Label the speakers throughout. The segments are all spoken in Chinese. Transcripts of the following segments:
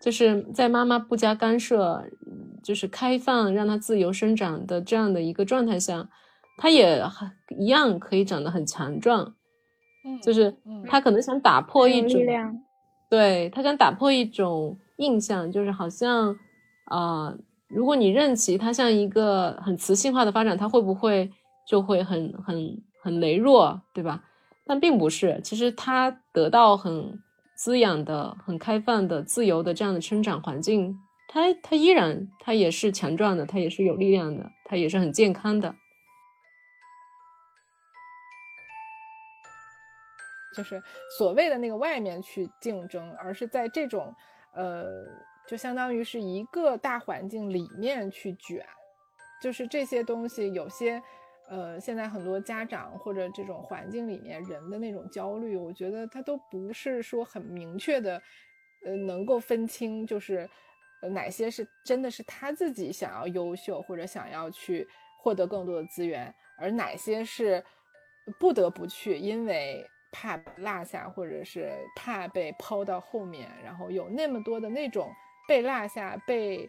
Speaker 1: 就是在妈妈不加干涉，就是开放让它自由生长的这样的一个状态下，它也很一样可以长得很强壮。
Speaker 2: 嗯，
Speaker 1: 就是他可能想打破一种，对他想打破一种印象，就是好像啊，如果你任其它像一个很雌性化的发展，它会不会就会很很很羸弱，对吧？但并不是，其实它得到很滋养的、很开放的、自由的这样的生长环境，它它依然它也是强壮的，它也是有力量的，它也是很健康的。
Speaker 2: 就是所谓的那个外面去竞争，而是在这种，呃，就相当于是一个大环境里面去卷，就是这些东西有些，呃，现在很多家长或者这种环境里面人的那种焦虑，我觉得他都不是说很明确的，呃，能够分清，就是哪些是真的是他自己想要优秀或者想要去获得更多的资源，而哪些是不得不去，因为。怕落下，或者是怕被抛到后面，然后有那么多的那种被落下、被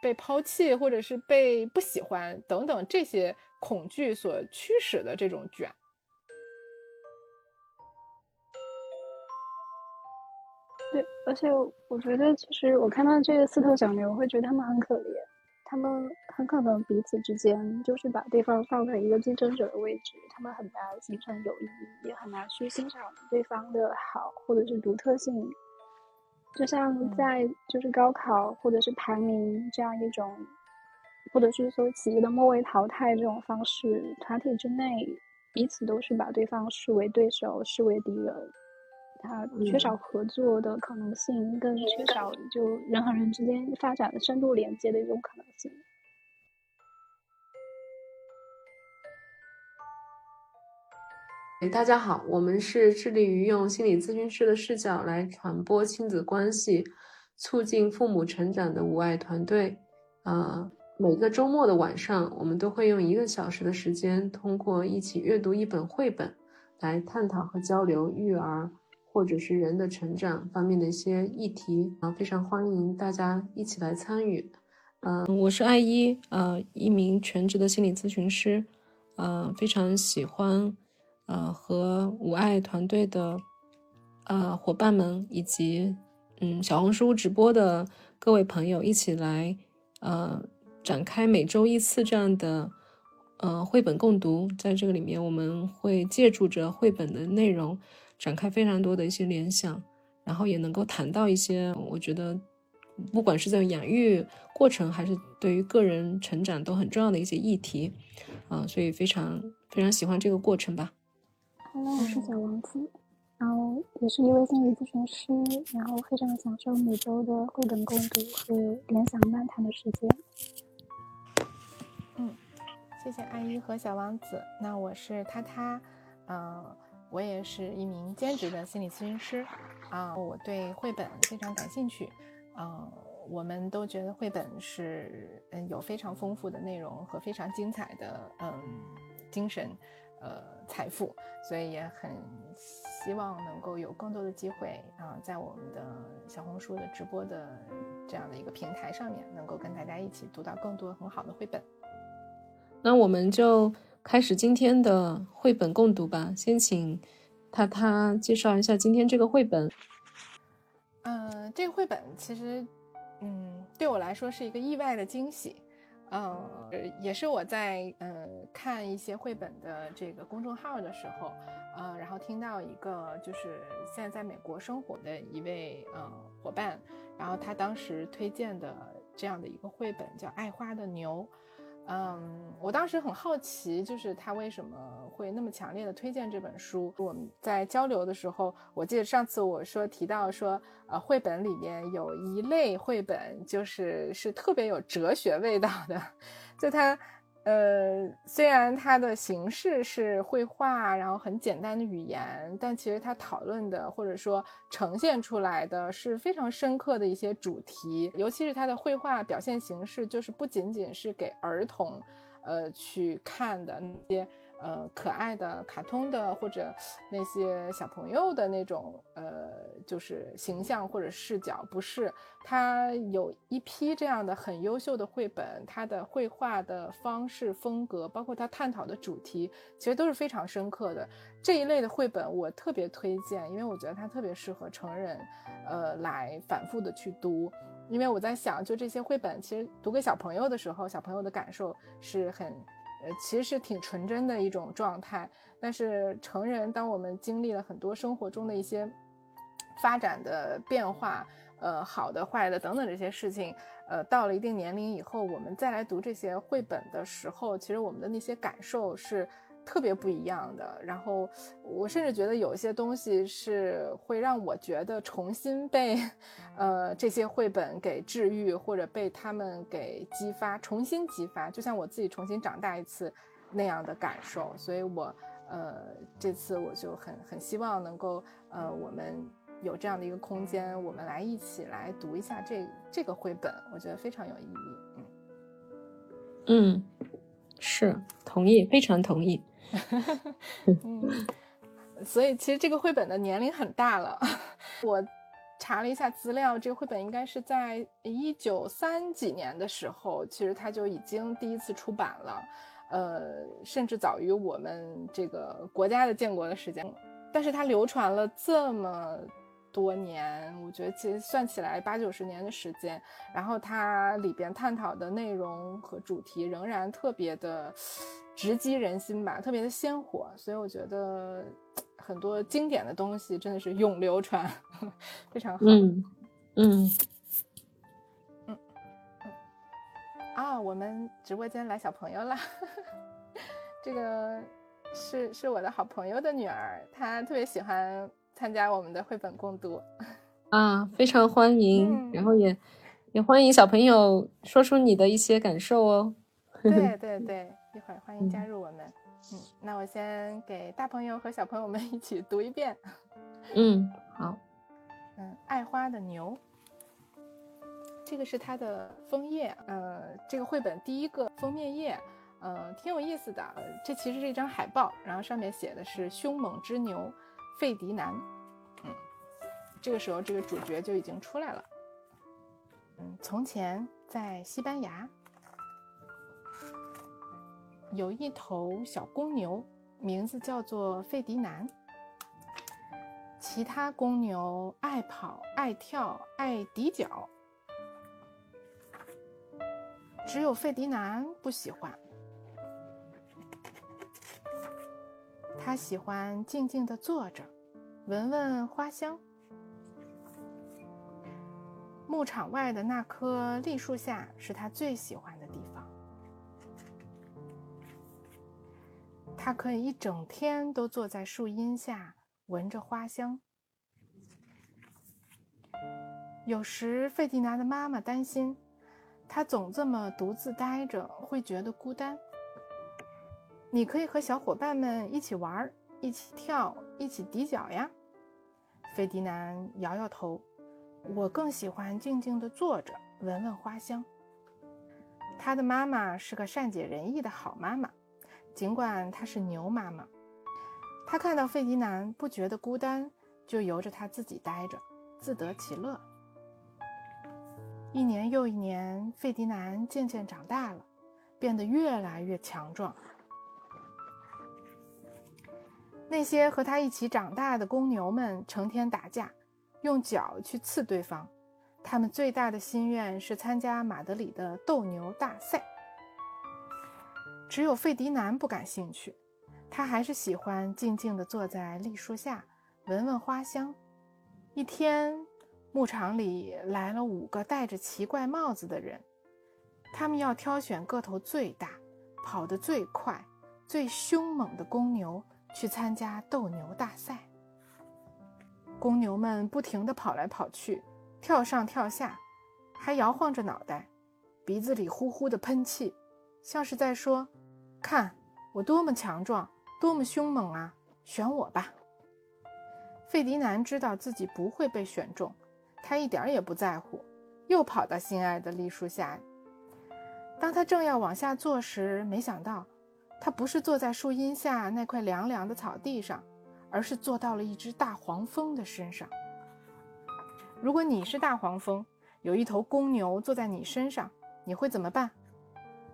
Speaker 2: 被抛弃，或者是被不喜欢等等这些恐惧所驱使的这种卷。
Speaker 3: 对，而且我觉得，其实我看到这个四头小牛，我会觉得他们很可怜。他们很可能彼此之间就是把对方放在一个竞争者的位置，他们很难形成友谊，也很难去欣赏对方的好或者是独特性。就像在就是高考或者是排名这样一种，或者是说企业的末位淘汰这种方式，团体之内彼此都是把对方视为对手，视为敌人。他缺少合作的可能性，更缺少就人和人之间发展的深度连接的一种可能性。
Speaker 1: 哎，大家好，我们是致力于用心理咨询师的视角来传播亲子关系，促进父母成长的无爱团队。啊，每个周末的晚上，我们都会用一个小时的时间，通过一起阅读一本绘本，来探讨和交流育儿。或者是人的成长方面的一些议题啊，非常欢迎大家一起来参与。嗯，我是艾一，呃，一名全职的心理咨询师，呃，非常喜欢呃和五爱团队的呃伙伴们以及嗯小红书直播的各位朋友一起来呃展开每周一次这样的呃绘本共读，在这个里面我们会借助着绘本的内容。展开非常多的一些联想，然后也能够谈到一些我觉得，不管是在养育过程，还是对于个人成长都很重要的一些议题，啊，所以非常非常喜欢这个过程吧。
Speaker 3: Hello，我是小王子，然后也是一位心理咨询师，然后非常享受每周的绘本共读和联想漫谈的时间。
Speaker 2: 谢谢阿姨和小王子。那我是他他，嗯。我也是一名兼职的心理咨询师，啊，我对绘本非常感兴趣，嗯，我们都觉得绘本是嗯有非常丰富的内容和非常精彩的嗯精神呃财富，所以也很希望能够有更多的机会啊，在我们的小红书的直播的这样的一个平台上面，能够跟大家一起读到更多很好的绘本。
Speaker 1: 那我们就。开始今天的绘本共读吧。先请他他介绍一下今天这个绘本。
Speaker 2: 嗯，这个绘本其实，嗯，对我来说是一个意外的惊喜。嗯，也是我在嗯看一些绘本的这个公众号的时候，呃，然后听到一个就是现在在美国生活的一位呃伙伴，然后他当时推荐的这样的一个绘本叫《爱花的牛》。嗯，我当时很好奇，就是他为什么会那么强烈的推荐这本书。我们在交流的时候，我记得上次我说提到说，呃，绘本里面有一类绘本，就是是特别有哲学味道的，就他。呃，虽然它的形式是绘画，然后很简单的语言，但其实它讨论的或者说呈现出来的是非常深刻的一些主题，尤其是它的绘画表现形式，就是不仅仅是给儿童，呃去看的那些呃可爱的卡通的或者那些小朋友的那种呃就是形象或者视角，不是，他有一批这样的很优秀的绘本，他的绘画的方式风格，包括他探讨的主题，其实都是非常深刻的。这一类的绘本我特别推荐，因为我觉得它特别适合成人，呃来反复的去读。因为我在想，就这些绘本，其实读给小朋友的时候，小朋友的感受是很，呃，其实是挺纯真的一种状态。但是成人，当我们经历了很多生活中的一些发展的变化，呃，好的、坏的等等这些事情，呃，到了一定年龄以后，我们再来读这些绘本的时候，其实我们的那些感受是。特别不一样的，然后我甚至觉得有一些东西是会让我觉得重新被，呃，这些绘本给治愈，或者被他们给激发，重新激发，就像我自己重新长大一次那样的感受。所以，我呃这次我就很很希望能够呃我们有这样的一个空间，我们来一起来读一下这这个绘本，我觉得非常有意义。
Speaker 1: 嗯，嗯，是同意，非常同意。
Speaker 2: 嗯，所以其实这个绘本的年龄很大了。我查了一下资料，这个绘本应该是在一九三几年的时候，其实它就已经第一次出版了。呃，甚至早于我们这个国家的建国的时间。但是它流传了这么多年，我觉得其实算起来八九十年的时间。然后它里边探讨的内容和主题仍然特别的。直击人心吧，特别的鲜活，所以我觉得很多经典的东西真的是永流传，非常好。
Speaker 1: 嗯嗯
Speaker 2: 嗯啊，我们直播间来小朋友了，这个是是我的好朋友的女儿，她特别喜欢参加我们的绘本共读
Speaker 1: 啊，非常欢迎，然后也也欢迎小朋友说出你的一些感受哦。
Speaker 2: 对对 对。一会儿欢迎加入我们，嗯，那我先给大朋友和小朋友们 一起读一遍，
Speaker 1: 嗯，好，
Speaker 2: 嗯，爱花的牛，这个是它的枫叶，呃，这个绘本第一个封面页，呃，挺有意思的，这其实是一张海报，然后上面写的是凶猛之牛费迪南，嗯，这个时候这个主角就已经出来了，嗯，从前在西班牙。有一头小公牛，名字叫做费迪南。其他公牛爱跑、爱跳、爱抵脚，只有费迪南不喜欢。他喜欢静静的坐着，闻闻花香。牧场外的那棵栗树下是他最喜欢的地方。他可以一整天都坐在树荫下，闻着花香。有时，费迪南的妈妈担心，他总这么独自待着，会觉得孤单。你可以和小伙伴们一起玩，一起跳，一起抵脚呀。费迪南摇摇头，我更喜欢静静地坐着，闻闻花香。他的妈妈是个善解人意的好妈妈。尽管她是牛妈妈，她看到费迪南不觉得孤单，就由着他自己待着，自得其乐。一年又一年，费迪南渐渐长大了，变得越来越强壮。那些和他一起长大的公牛们成天打架，用脚去刺对方。他们最大的心愿是参加马德里的斗牛大赛。只有费迪南不感兴趣，他还是喜欢静静地坐在栗树下，闻闻花香。一天，牧场里来了五个戴着奇怪帽子的人，他们要挑选个头最大、跑得最快、最凶猛的公牛去参加斗牛大赛。公牛们不停地跑来跑去，跳上跳下，还摇晃着脑袋，鼻子里呼呼地喷气，像是在说。看我多么强壮，多么凶猛啊！选我吧。费迪南知道自己不会被选中，他一点也不在乎，又跑到心爱的栗树下。当他正要往下坐时，没想到他不是坐在树荫下那块凉凉的草地上，而是坐到了一只大黄蜂的身上。如果你是大黄蜂，有一头公牛坐在你身上，你会怎么办？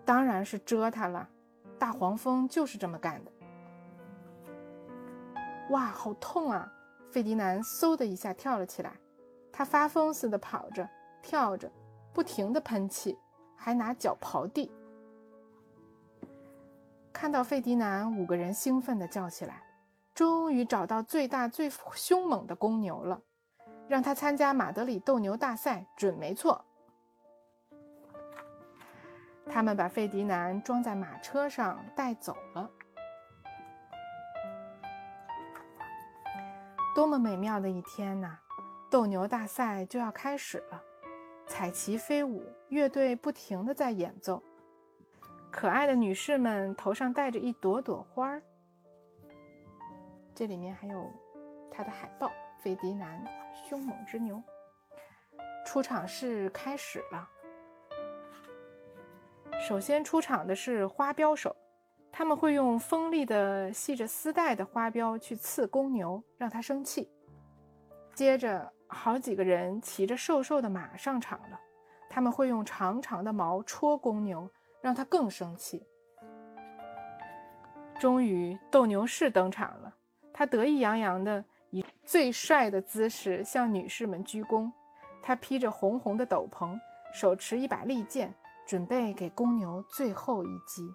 Speaker 2: 当然是蛰它了。大黄蜂就是这么干的。哇，好痛啊！费迪南嗖的一下跳了起来，他发疯似的跑着、跳着，不停的喷气，还拿脚刨地。看到费迪南，五个人兴奋地叫起来：“终于找到最大最凶猛的公牛了，让他参加马德里斗牛大赛准没错。”他们把费迪南装在马车上带走了。多么美妙的一天呐！斗牛大赛就要开始了，彩旗飞舞，乐队不停地在演奏。可爱的女士们头上戴着一朵朵花儿，这里面还有他的海报——费迪南，凶猛之牛。出场式开始了。首先出场的是花镖手，他们会用锋利的系着丝带的花镖去刺公牛，让它生气。接着，好几个人骑着瘦瘦的马上场了，他们会用长长的矛戳公牛。让他更生气。终于，斗牛士登场了。他得意洋洋地以最帅的姿势向女士们鞠躬。他披着红红的斗篷，手持一把利剑，准备给公牛最后一击。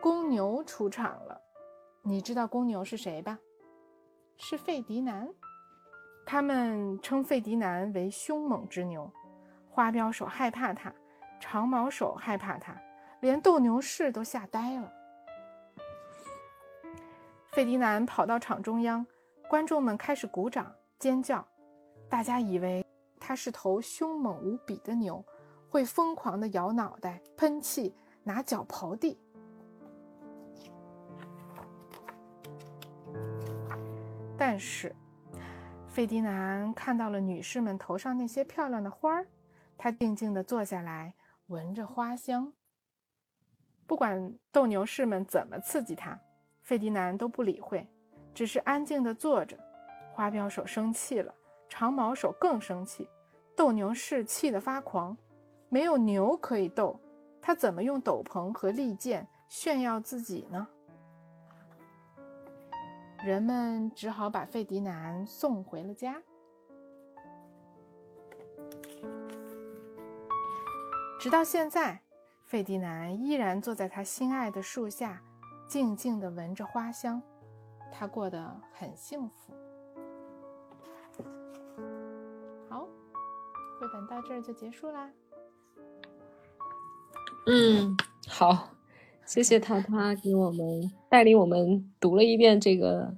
Speaker 2: 公牛出场了。你知道公牛是谁吧？是费迪南。他们称费迪南为凶猛之牛。花镖手害怕他。长毛手害怕他，连斗牛士都吓呆了。费迪南跑到场中央，观众们开始鼓掌尖叫，大家以为他是头凶猛无比的牛，会疯狂地摇脑袋、喷气、拿脚刨地。但是，费迪南看到了女士们头上那些漂亮的花儿，他静静地坐下来。闻着花香，不管斗牛士们怎么刺激他，费迪南都不理会，只是安静地坐着。花镖手生气了，长矛手更生气，斗牛士气得发狂。没有牛可以斗，他怎么用斗篷和利剑炫耀自己呢？人们只好把费迪南送回了家。直到现在，费迪南依然坐在他心爱的树下，静静地闻着花香。他过得很幸福。好，绘本到这儿就结束啦。
Speaker 1: 嗯，好，谢谢塔塔给我们带领我们读了一遍这个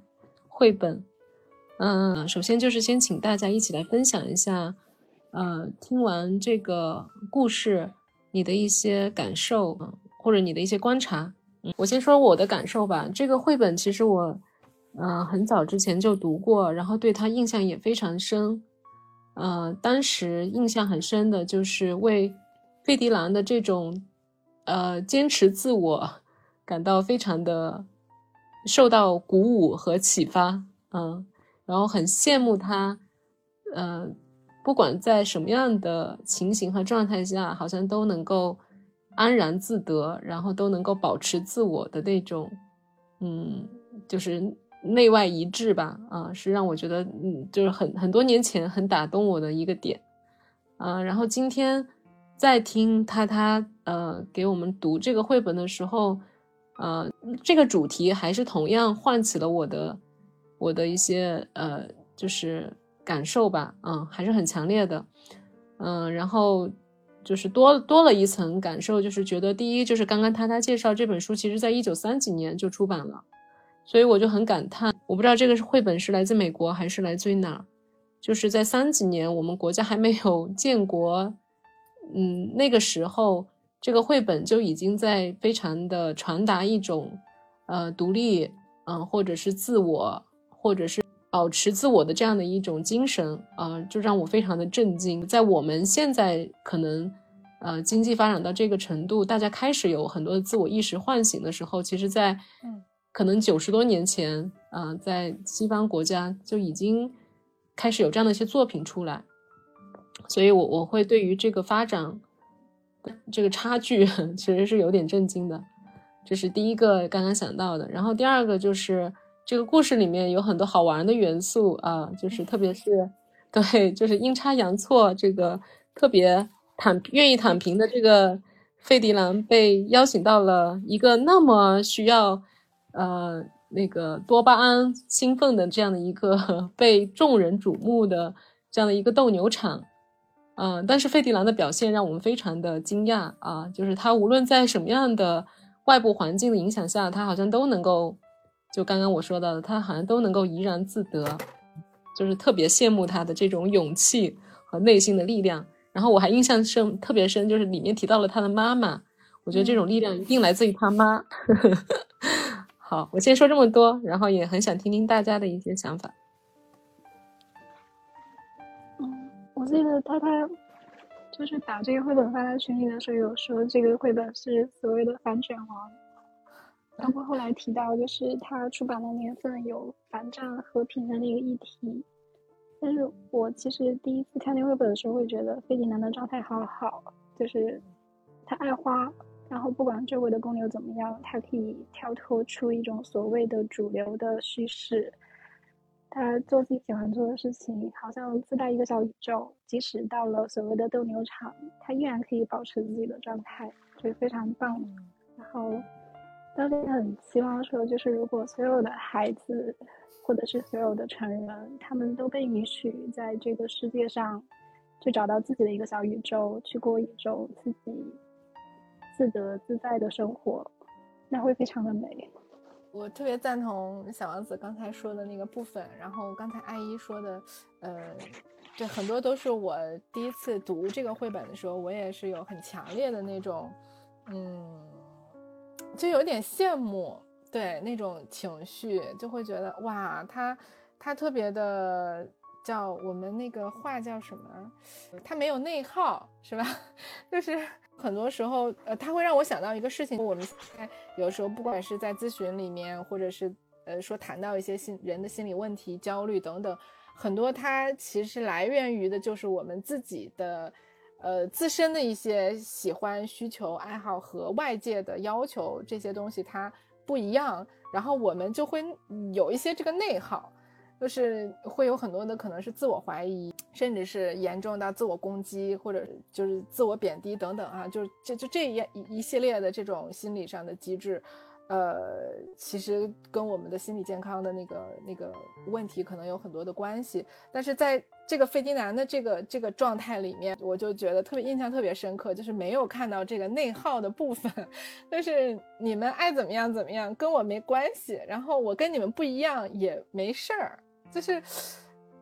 Speaker 1: 绘本。嗯，首先就是先请大家一起来分享一下，呃，听完这个故事。你的一些感受，或者你的一些观察，我先说我的感受吧。这个绘本其实我，呃，很早之前就读过，然后对他印象也非常深。呃，当时印象很深的就是为费迪兰的这种，呃，坚持自我感到非常的受到鼓舞和启发，嗯，然后很羡慕他，呃。不管在什么样的情形和状态下，好像都能够安然自得，然后都能够保持自我的那种，嗯，就是内外一致吧，啊，是让我觉得，嗯，就是很很多年前很打动我的一个点，啊，然后今天在听他他呃给我们读这个绘本的时候，呃，这个主题还是同样唤起了我的我的一些呃，就是。感受吧，嗯，还是很强烈的，嗯，然后就是多多了一层感受，就是觉得第一就是刚刚他他介绍这本书，其实在一九三几年就出版了，所以我就很感叹，我不知道这个是绘本是来自美国还是来自于哪，就是在三几年我们国家还没有建国，嗯，那个时候这个绘本就已经在非常的传达一种，呃，独立，嗯，或者是自我，或者是。保持自我的这样的一种精神啊，就让我非常的震惊。在我们现在可能，呃经济发展到这个程度，大家开始有很多的自我意识唤醒的时候，其实，在
Speaker 2: 嗯
Speaker 1: 可能九十多年前，啊、在西方国家就已经开始有这样的一些作品出来，所以我我会对于这个发展这个差距 其实是有点震惊的，这是第一个刚刚想到的。然后第二个就是这个故事里面有很多好玩的元素啊，就是特别是对，就是阴差阳错，这个特别躺愿意躺平的这个费迪南被邀请到了一个那么需要呃那个多巴胺兴奋的这样的一个被众人瞩目的这样的一个斗牛场。嗯、但是费迪兰的表现让我们非常的惊讶啊！就是他无论在什么样的外部环境的影响下，他好像都能够，就刚刚我说到的，他好像都能够怡然自得，就是特别羡慕他的这种勇气和内心的力量。然后我还印象深特别深，就是里面提到了他的妈妈，我觉得这种力量一定来自于他妈。好，我先说这么多，然后也很想听听大家的一些想法。
Speaker 3: 嗯，我记得他他就是把这个绘本发在群里的时候，有说这个绘本是所谓的反卷王，包括后来提到，就是他出版的年份有反战和平的那个议题。但是我其实第一次看那绘本的时候，会觉得费迪南的状态好好，就是他爱花，然后不管周围的公牛怎么样，他可以跳脱出一种所谓的主流的叙事，他做自己喜欢做的事情，好像自带一个小宇宙，即使到了所谓的斗牛场，他依然可以保持自己的状态，就非常棒。然后当时很希望说，就是如果所有的孩子或者是所有的成人，他们都被允许在这个世界上去找到自己的一个小宇宙，去过一种自己自得自在的生活，那会非常的美。
Speaker 2: 我特别赞同小王子刚才说的那个部分，然后刚才艾依说的，呃，对，很多都是我第一次读这个绘本的时候，我也是有很强烈的那种，嗯，就有点羡慕，对那种情绪，就会觉得哇，他他特别的叫我们那个话叫什么？他没有内耗，是吧？就是很多时候，呃，他会让我想到一个事情，我们现在有时候不管是在咨询里面，或者是呃说谈到一些心人的心理问题、焦虑等等，很多它其实来源于的就是我们自己的。呃，自身的一些喜欢、需求、爱好和外界的要求这些东西它不一样，然后我们就会有一些这个内耗，就是会有很多的可能是自我怀疑，甚至是严重到自我攻击，或者就是自我贬低等等啊，就是这就这一一一系列的这种心理上的机制。呃，其实跟我们的心理健康的那个那个问题可能有很多的关系，但是在这个费迪南的这个这个状态里面，我就觉得特别印象特别深刻，就是没有看到这个内耗的部分，就是你们爱怎么样怎么样，跟我没关系，然后我跟你们不一样也没事儿，就是，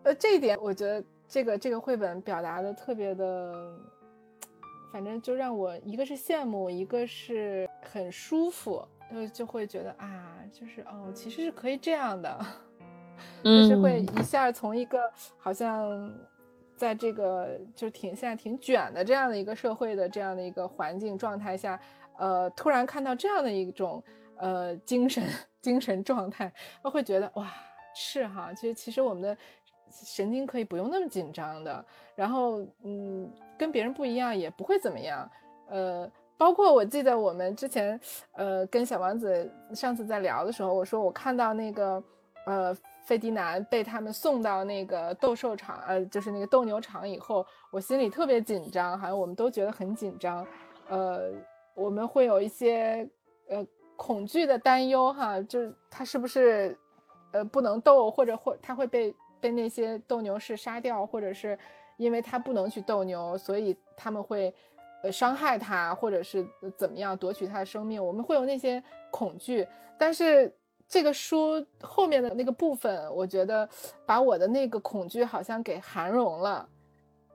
Speaker 2: 呃，这一点我觉得这个这个绘本表达的特别的。反正就让我一个是羡慕，一个是很舒服，就就会觉得啊，就是哦，其实是可以这样的，就是会一下从一个好像在这个就挺现在挺卷的这样的一个社会的这样的一个环境状态下，呃，突然看到这样的一种呃精神精神状态，我会觉得哇，是哈，其实其实我们的神经可以不用那么紧张的，然后嗯。跟别人不一样也不会怎么样，呃，包括我记得我们之前，呃，跟小王子上次在聊的时候，我说我看到那个，呃，费迪南被他们送到那个斗兽场，呃，就是那个斗牛场以后，我心里特别紧张，好像我们都觉得很紧张，呃，我们会有一些呃恐惧的担忧哈，就是他是不是呃不能斗，或者或他会被被那些斗牛士杀掉，或者是。因为他不能去斗牛，所以他们会，伤害他，或者是怎么样夺取他的生命。我们会有那些恐惧，但是这个书后面的那个部分，我觉得把我的那个恐惧好像给涵容了，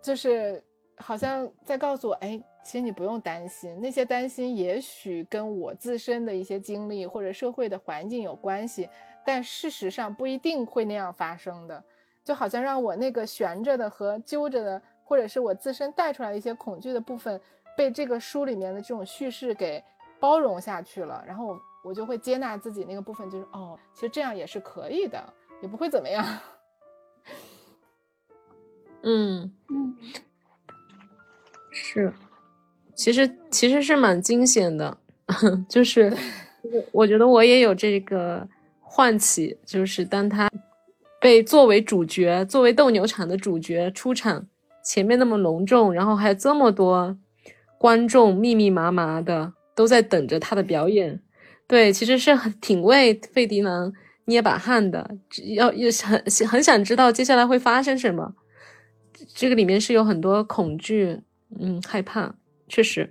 Speaker 2: 就是好像在告诉我，哎，其实你不用担心，那些担心也许跟我自身的一些经历或者社会的环境有关系，但事实上不一定会那样发生的。就好像让我那个悬着的和揪着的，或者是我自身带出来一些恐惧的部分，被这个书里面的这种叙事给包容下去了，然后我我就会接纳自己那个部分，就是哦，其实这样也是可以的，也不会怎么样。
Speaker 1: 嗯。
Speaker 3: 嗯，
Speaker 1: 是，其实其实是蛮惊险的，就是我觉得我也有这个唤起，就是当他被作为主角，作为斗牛场的主角出场，前面那么隆重，然后还有这么多观众密密麻麻的都在等着他的表演，对，其实是很挺为费迪南捏把汗的，要要很很想知道接下来会发生什么。这个里面是有很多恐惧，嗯，害怕，确实。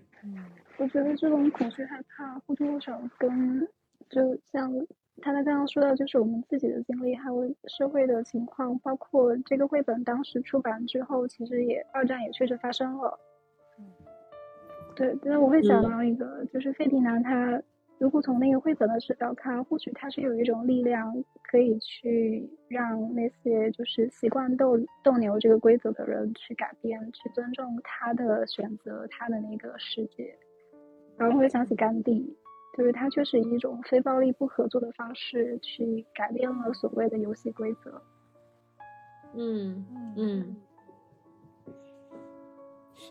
Speaker 3: 我觉得这种恐惧害怕或多或少跟，就像他他刚刚说到，就是我们自己的经历，还有社会的情况，包括这个绘本当时出版之后，其实也二战也确实发生了。对，但是我会想到一个，就是费迪南他。如果从那个绘本的视角看，或许他是有一种力量，可以去让那些就是习惯斗斗牛这个规则的人去改变，去尊重他的选择，他的那个世界。然后会想起甘地，就是他确实以一种非暴力、不合作的方式去改变了所谓的游戏规则。
Speaker 1: 嗯嗯，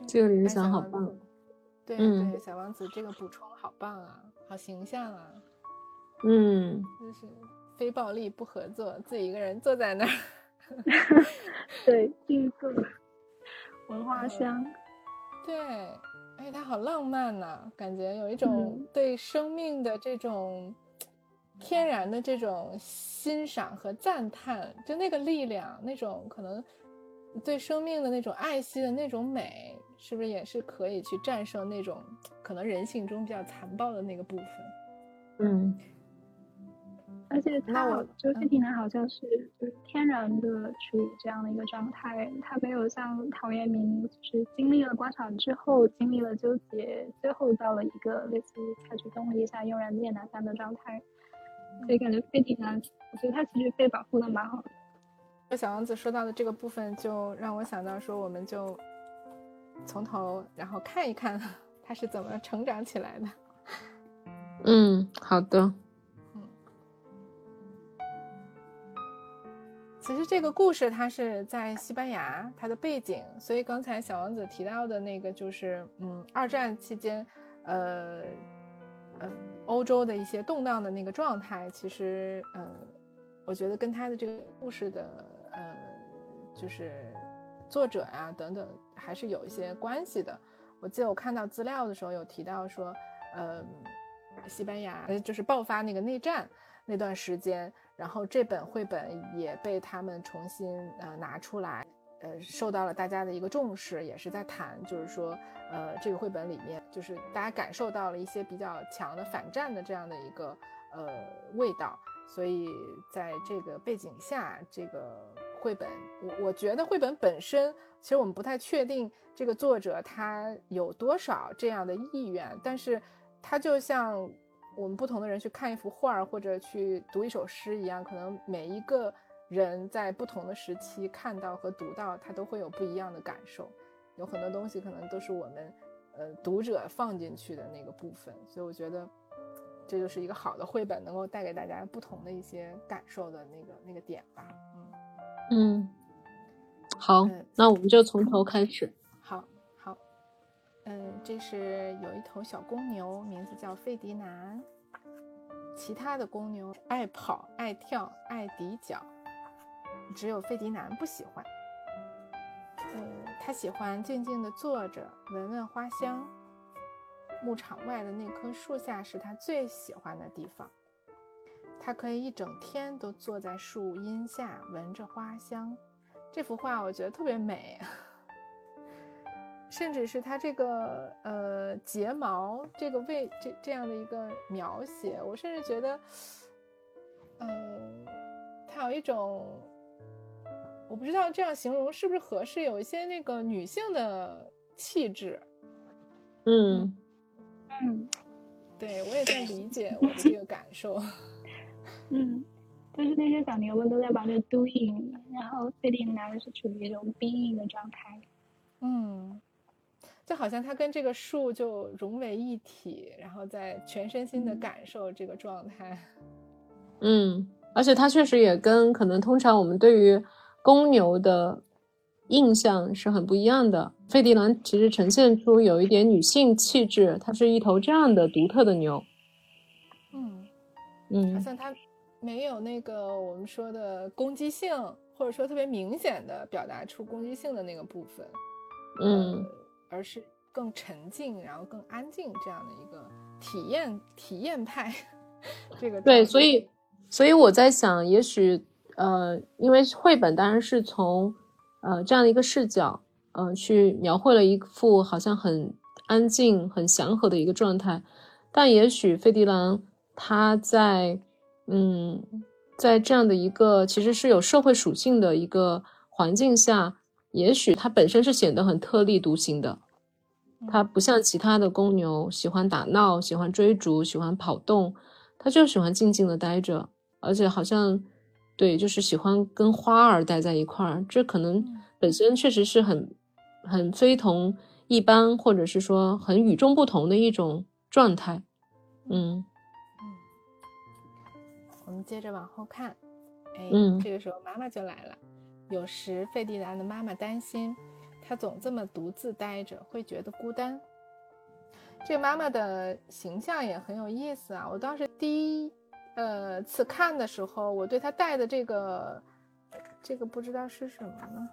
Speaker 1: 这个联想好棒。
Speaker 2: 对对，小王子这个补充好棒啊，好形象啊。
Speaker 1: 嗯，
Speaker 2: 就是非暴力不合作，自己一个人坐在那儿。
Speaker 3: 对，静坐，闻花香。
Speaker 2: 对，哎，他好浪漫呐，感觉有一种对生命的这种天然的这种欣赏和赞叹，就那个力量，那种可能对生命的那种爱惜的那种美。是不是也是可以去战胜那种可能人性中比较残暴的那个部分？
Speaker 1: 嗯，
Speaker 3: 而且他就费迪南好像是就是天然的处于这样的一个状态，他没有像陶渊明就是经历了官场之后经历了纠结，最后到了一个类似于采取动力下悠然见南山的状态，所以感觉费迪南，我觉得他其实被保护的蛮好
Speaker 2: 的。小王子说到的这个部分，就让我想到说，我们就。从头，然后看一看他是怎么成长起来的。
Speaker 1: 嗯，好的。
Speaker 2: 嗯，其实这个故事它是在西班牙，它的背景，所以刚才小王子提到的那个就是，嗯，二战期间，呃，呃，欧洲的一些动荡的那个状态，其实，呃，我觉得跟他的这个故事的，呃，就是作者啊等等。还是有一些关系的。我记得我看到资料的时候有提到说，呃，西班牙就是爆发那个内战那段时间，然后这本绘本也被他们重新呃拿出来，呃，受到了大家的一个重视，也是在谈，就是说，呃，这个绘本里面就是大家感受到了一些比较强的反战的这样的一个呃味道，所以在这个背景下，这个绘本，我我觉得绘本本身。其实我们不太确定这个作者他有多少这样的意愿，但是他就像我们不同的人去看一幅画或者去读一首诗一样，可能每一个人在不同的时期看到和读到，他都会有不一样的感受。有很多东西可能都是我们呃读者放进去的那个部分，所以我觉得这就是一个好的绘本能够带给大家不同的一些感受的那个那个点吧。
Speaker 1: 嗯嗯。好，那我们就从头开始。
Speaker 2: 好，好，嗯，这是有一头小公牛，名字叫费迪南。其他的公牛爱跑、爱跳、爱抵脚，只有费迪南不喜欢。嗯，他喜欢静静地坐着，闻闻花香。牧场外的那棵树下是他最喜欢的地方。他可以一整天都坐在树荫下，闻着花香。这幅画我觉得特别美，甚至是它这个呃睫毛这个位这这样的一个描写，我甚至觉得，嗯，它有一种我不知道这样形容是不是合适，有一些那个女性的气质。
Speaker 1: 嗯
Speaker 3: 嗯，
Speaker 2: 对我也在理解我的这个感受。
Speaker 3: 嗯。就是那些小牛们都在忙着 doing，然后费迪南是处于一种 being 的状态。
Speaker 2: 嗯，就好像它跟这个树就融为一体，然后在全身心的感受这个状态。
Speaker 1: 嗯，而且它确实也跟可能通常我们对于公牛的印象是很不一样的。费迪南其实呈现出有一点女性气质，它是一头这样的独特的牛。
Speaker 2: 嗯
Speaker 1: 嗯，
Speaker 2: 好像它没有那个我们说的攻击性，或者说特别明显的表达出攻击性的那个部分。
Speaker 1: 嗯，
Speaker 2: 而是更沉静，然后更安静这样的一个体验体验派。这个
Speaker 1: 对，所以。所以我在想，也许，呃，因为绘本当然是从，呃，这样的一个视角，嗯，去描绘了一幅好像很安静、很祥和的一个状态，但也许费迪兰他在，嗯，在这样的一个其实是有社会属性的一个环境下，也许它本身是显得很特立独行的，它不像其他的公牛喜欢打闹、喜欢追逐、喜欢跑动，它就喜欢静静的待着。而且好像，对，就是喜欢跟花儿待在一块儿，这可能本身确实是很很非同一般，或者是说很与众不同的一种状态。嗯
Speaker 2: 嗯，我们接着往后看，哎，
Speaker 1: 嗯，
Speaker 2: 这个时候妈妈就来了。有时费迪南的妈妈担心他总这么独自待着，会觉得孤单。这个妈妈的形象也很有意思啊，我当时第一。呃，次看的时候，我对她戴的这个，这个不知道是什么呢？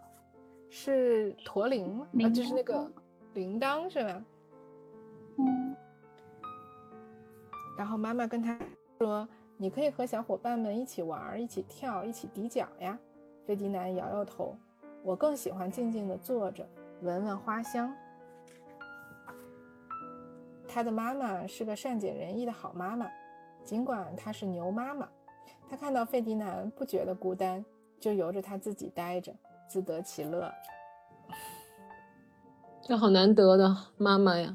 Speaker 2: 是驼铃吗？啊，就是那个铃铛是吧？
Speaker 3: 嗯。
Speaker 2: 然后妈妈跟他说：“你可以和小伙伴们一起玩，一起跳，一起抵脚呀。”费迪南摇摇头：“我更喜欢静静的坐着，闻闻花香。”他的妈妈是个善解人意的好妈妈。尽管她是牛妈妈，她看到费迪南不觉得孤单，就由着他自己待着，自得其乐。
Speaker 1: 这好难得的妈妈呀，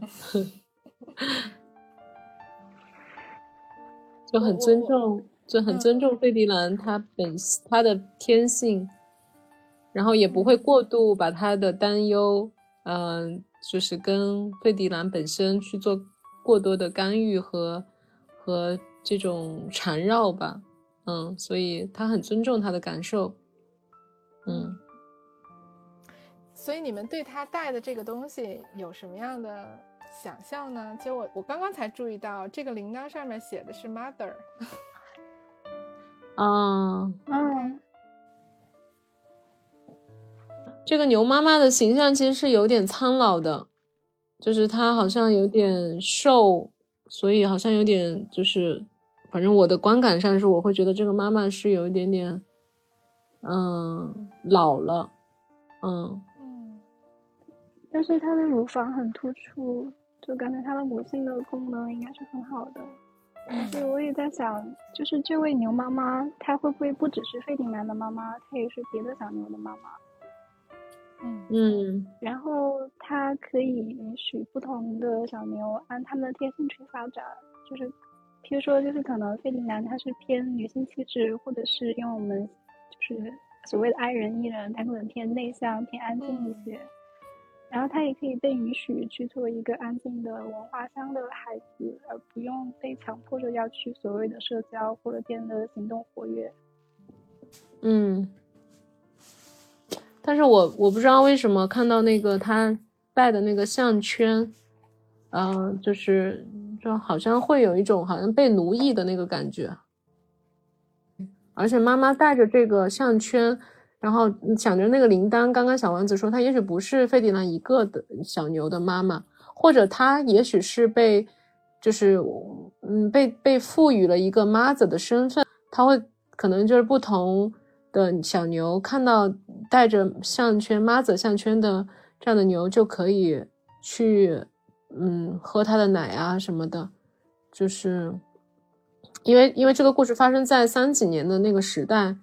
Speaker 1: 就很尊重，就很尊重费迪兰他本他的天性，然后也不会过度把他的担忧，嗯，就是跟费迪兰本身去做过多的干预和和。这种缠绕吧，嗯，所以他很尊重他的感受，嗯。
Speaker 2: 所以你们对他带的这个东西有什么样的想象呢？其实我我刚刚才注意到，这个铃铛上面写的是 mother。
Speaker 1: 嗯，
Speaker 3: 嗯。
Speaker 1: 这个牛妈妈的形象其实是有点苍老的，就是她好像有点瘦，所以好像有点就是。反正我的观感上是，我会觉得这个妈妈是有一点点，嗯，老了，
Speaker 3: 嗯嗯，但是她的乳房很突出，就感觉她的母性的功能应该是很好的。所以我也在想，就是这位牛妈妈，她会不会不只是费迪南的妈妈，她也是别的小牛的妈妈？
Speaker 2: 嗯
Speaker 1: 嗯，
Speaker 3: 然后她可以允许不同的小牛按他们的天性去发展，就是。比如说，就是可能费迪南他是偏女性气质，或者是因为我们就是所谓的爱人艺人，他可能偏内向、偏安静一些。然后他也可以被允许去做一个安静的文化乡的孩子，而不用被强迫着要去所谓的社交或者变得行动活跃。
Speaker 1: 嗯，但是我我不知道为什么看到那个他戴的那个项圈，嗯，就是。就好像会有一种好像被奴役的那个感觉，而且妈妈带着这个项圈，然后想着那个铃铛。刚刚小丸子说，她也许不是费迪南一个的小牛的妈妈，或者她也许是被，就是嗯被被赋予了一个妈子的身份。他会可能就是不同的小牛看到带着项圈妈子项圈的这样的牛就可以去。嗯，喝他的奶啊什么的，就是因为因为这个故事发生在三几年的那个时代，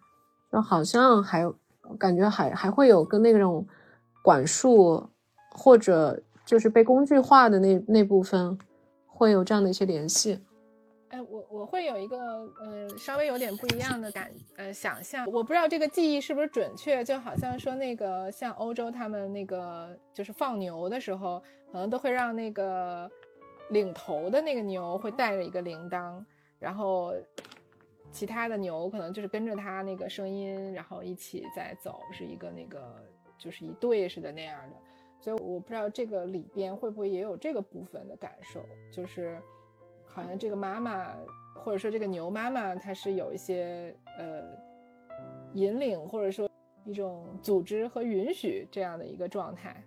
Speaker 1: 就好像还有感觉还还会有跟那种管束或者就是被工具化的那那部分会有这样的一些联系。
Speaker 2: 哎，我我会有一个呃稍微有点不一样的感呃想象，我不知道这个记忆是不是准确，就好像说那个像欧洲他们那个就是放牛的时候，可能都会让那个领头的那个牛会带着一个铃铛，然后其他的牛可能就是跟着他那个声音，然后一起在走，是一个那个就是一对似的那样的。所以我不知道这个里边会不会也有这个部分的感受，就是。好像这个妈妈，或者说这个牛妈妈，她是有一些呃引领，或者说一种组织和允许这样的一个状态。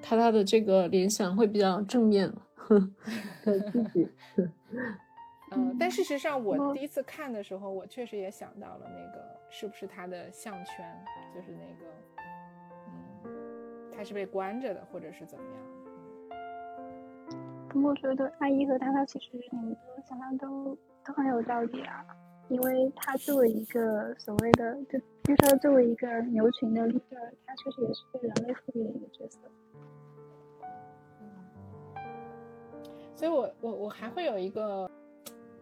Speaker 1: 他他的这个联想会比较正面，
Speaker 3: 积极。
Speaker 2: 嗯，但事实上，我第一次看的时候，我确实也想到了那个是不是他的项圈，就是那个，嗯，他是被关着的，或者是怎么样。
Speaker 3: 不过我觉得阿姨和他他其实你们想象都都很有道理啊，因为他作为一个所谓的，就就说作为一个牛群的 leader，他确实也是被人类赋予的一个角色。
Speaker 2: 所以我我我还会有一个，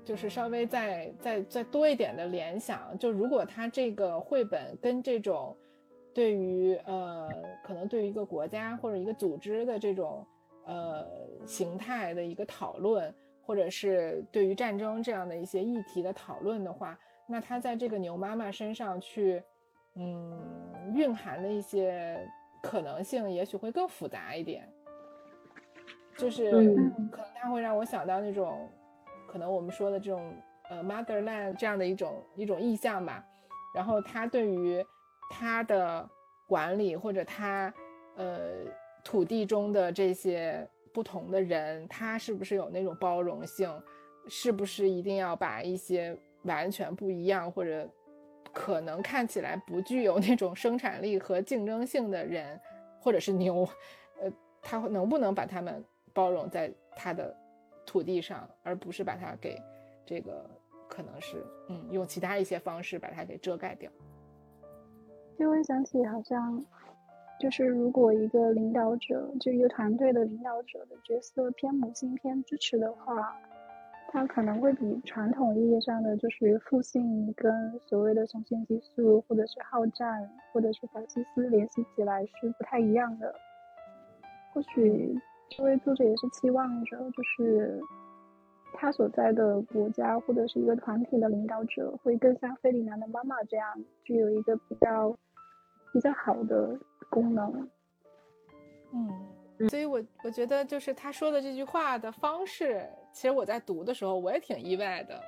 Speaker 2: 就是稍微再再再多一点的联想，就如果他这个绘本跟这种对于呃可能对于一个国家或者一个组织的这种。呃，形态的一个讨论，或者是对于战争这样的一些议题的讨论的话，那他在这个牛妈妈身上去，嗯，蕴含的一些可能性，也许会更复杂一点。就是可能它会让我想到那种，可能我们说的这种呃 motherland 这样的一种一种意象吧。然后他对于他的管理或者他呃。土地中的这些不同的人，他是不是有那种包容性？是不是一定要把一些完全不一样或者可能看起来不具有那种生产力和竞争性的人，或者是牛，呃，他能不能把他们包容在他的土地上，而不是把它给这个可能是嗯用其他一些方式把它给遮盖掉？
Speaker 3: 就会想起好像。就是如果一个领导者，就一个团队的领导者的角色偏母性、偏支持的话，他可能会比传统意义上的就是父性跟所谓的雄性激素，或者是好战，或者是法西斯联系起来是不太一样的。或许这位作者也是期望着，就是他所在的国家或者是一个团体的领导者，会更像费里南的妈妈这样，具有一个比较比较好的。功能，
Speaker 2: 嗯，所以我我觉得就是他说的这句话的方式，其实我在读的时候我也挺意外的，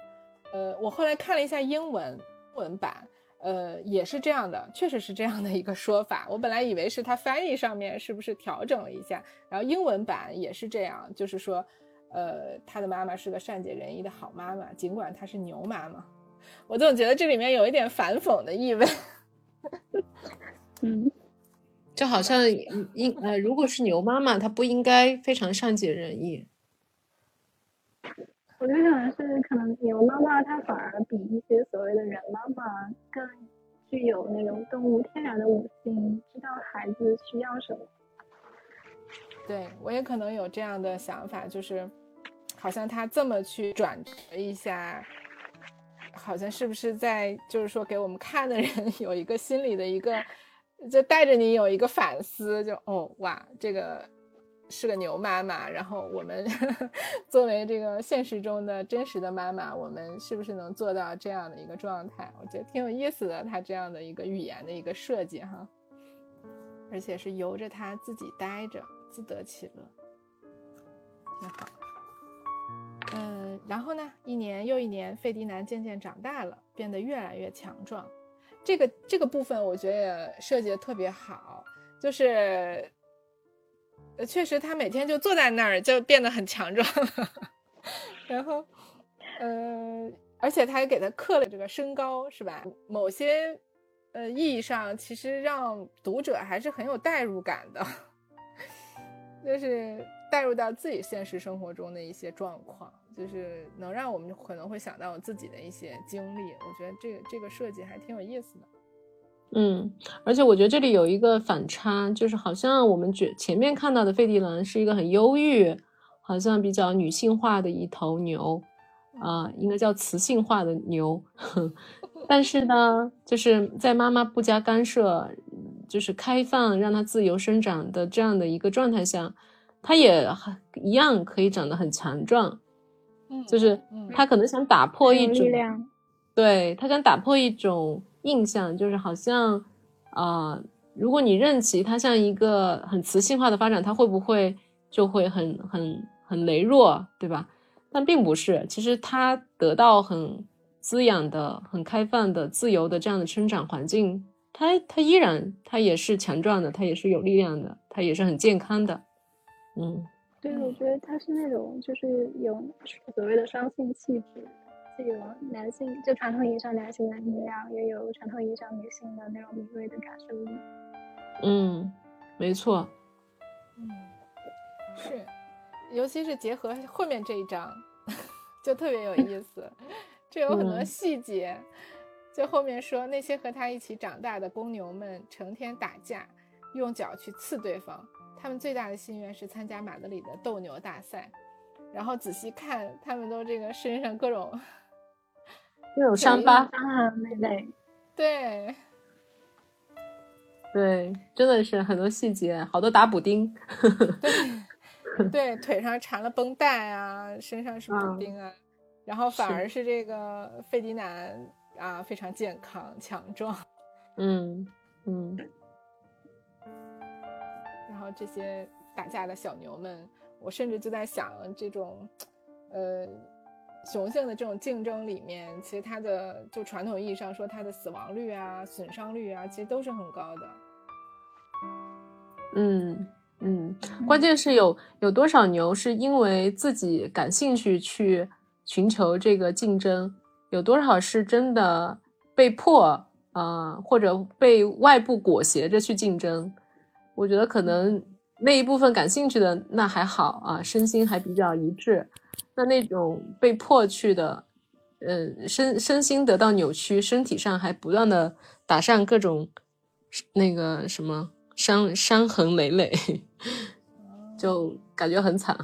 Speaker 2: 呃，我后来看了一下英文文版，呃，也是这样的，确实是这样的一个说法。我本来以为是他翻译上面是不是调整了一下，然后英文版也是这样，就是说，呃，他的妈妈是个善解人意的好妈妈，尽管她是牛妈妈，我总觉得这里面有一点反讽的意味，
Speaker 3: 嗯。
Speaker 1: 就好像应呃，如果是牛妈妈，她不应该非常善解人意。
Speaker 3: 我觉得可能是可能牛妈妈她反而比一些所谓的人妈妈更具有那种动物天然的母性，知道孩子需要什么。
Speaker 2: 对我也可能有这样的想法，就是好像他这么去转折一下，好像是不是在就是说给我们看的人 有一个心理的一个。就带着你有一个反思，就哦哇，这个是个牛妈妈。然后我们 作为这个现实中的真实的妈妈，我们是不是能做到这样的一个状态？我觉得挺有意思的，他这样的一个语言的一个设计哈，而且是由着他自己待着，自得其乐，挺好。嗯，然后呢，一年又一年，费迪南渐渐长大了，变得越来越强壮。这个这个部分我觉得设计的特别好，就是，确实他每天就坐在那儿就变得很强壮，然后，呃，而且他还给他刻了这个身高，是吧？某些，呃，意义上其实让读者还是很有代入感的，就是带入到自己现实生活中的一些状况。就是能让我们可能会想到我自己的一些经历，我觉得这个这个设计还挺有意思的。
Speaker 1: 嗯，而且我觉得这里有一个反差，就是好像我们觉前面看到的费迪兰是一个很忧郁、好像比较女性化的一头牛，啊，应该叫雌性化的牛。但是呢，就是在妈妈不加干涉，就是开放让它自由生长的这样的一个状态下，它也很一样可以长得很强壮。
Speaker 2: 嗯，
Speaker 1: 就是他可能想打破一种，对他想打破一种印象，就是好像啊，如果你任其它像一个很雌性化的发展，它会不会就会很很很羸弱，对吧？但并不是，其实它得到很。滋养的、很开放的、自由的这样的生长环境，它它依然它也是强壮的，它也是有力量的，它也是很健康的。嗯，
Speaker 3: 对，我觉得它是那种就是有所谓的双性气质，既有男性就传统意义上男性的力量，也有传统意义上女性的那种敏锐的感受力。
Speaker 1: 嗯，没错。
Speaker 2: 嗯，是，尤其是结合后面这一章，就特别有意思。这有很多细节，就后面说那些和他一起长大的公牛们成天打架，用脚去刺对方。他们最大的心愿是参加马德里的斗牛大赛。然后仔细看，他们都这个身上各种
Speaker 1: 都有伤疤
Speaker 3: 啊，累累。
Speaker 2: 对，
Speaker 1: 对，真的是很多细节，好多打补丁。
Speaker 2: 对，对，腿上缠了绷带啊，身上是补丁啊。然后反而是这个费迪南啊，非常健康强壮，
Speaker 1: 嗯嗯。
Speaker 2: 然后这些打架的小牛们，我甚至就在想，这种呃雄性的这种竞争里面，其实它的就传统意义上说，它的死亡率啊、损伤率啊，其实都是很高的。
Speaker 1: 嗯嗯，关键是有有多少牛是因为自己感兴趣去。寻求这个竞争，有多少是真的被迫啊，或者被外部裹挟着去竞争？我觉得可能那一部分感兴趣的那还好啊，身心还比较一致。那那种被迫去的，呃，身身心得到扭曲，身体上还不断的打上各种那个什么伤伤痕累累，就感觉很惨。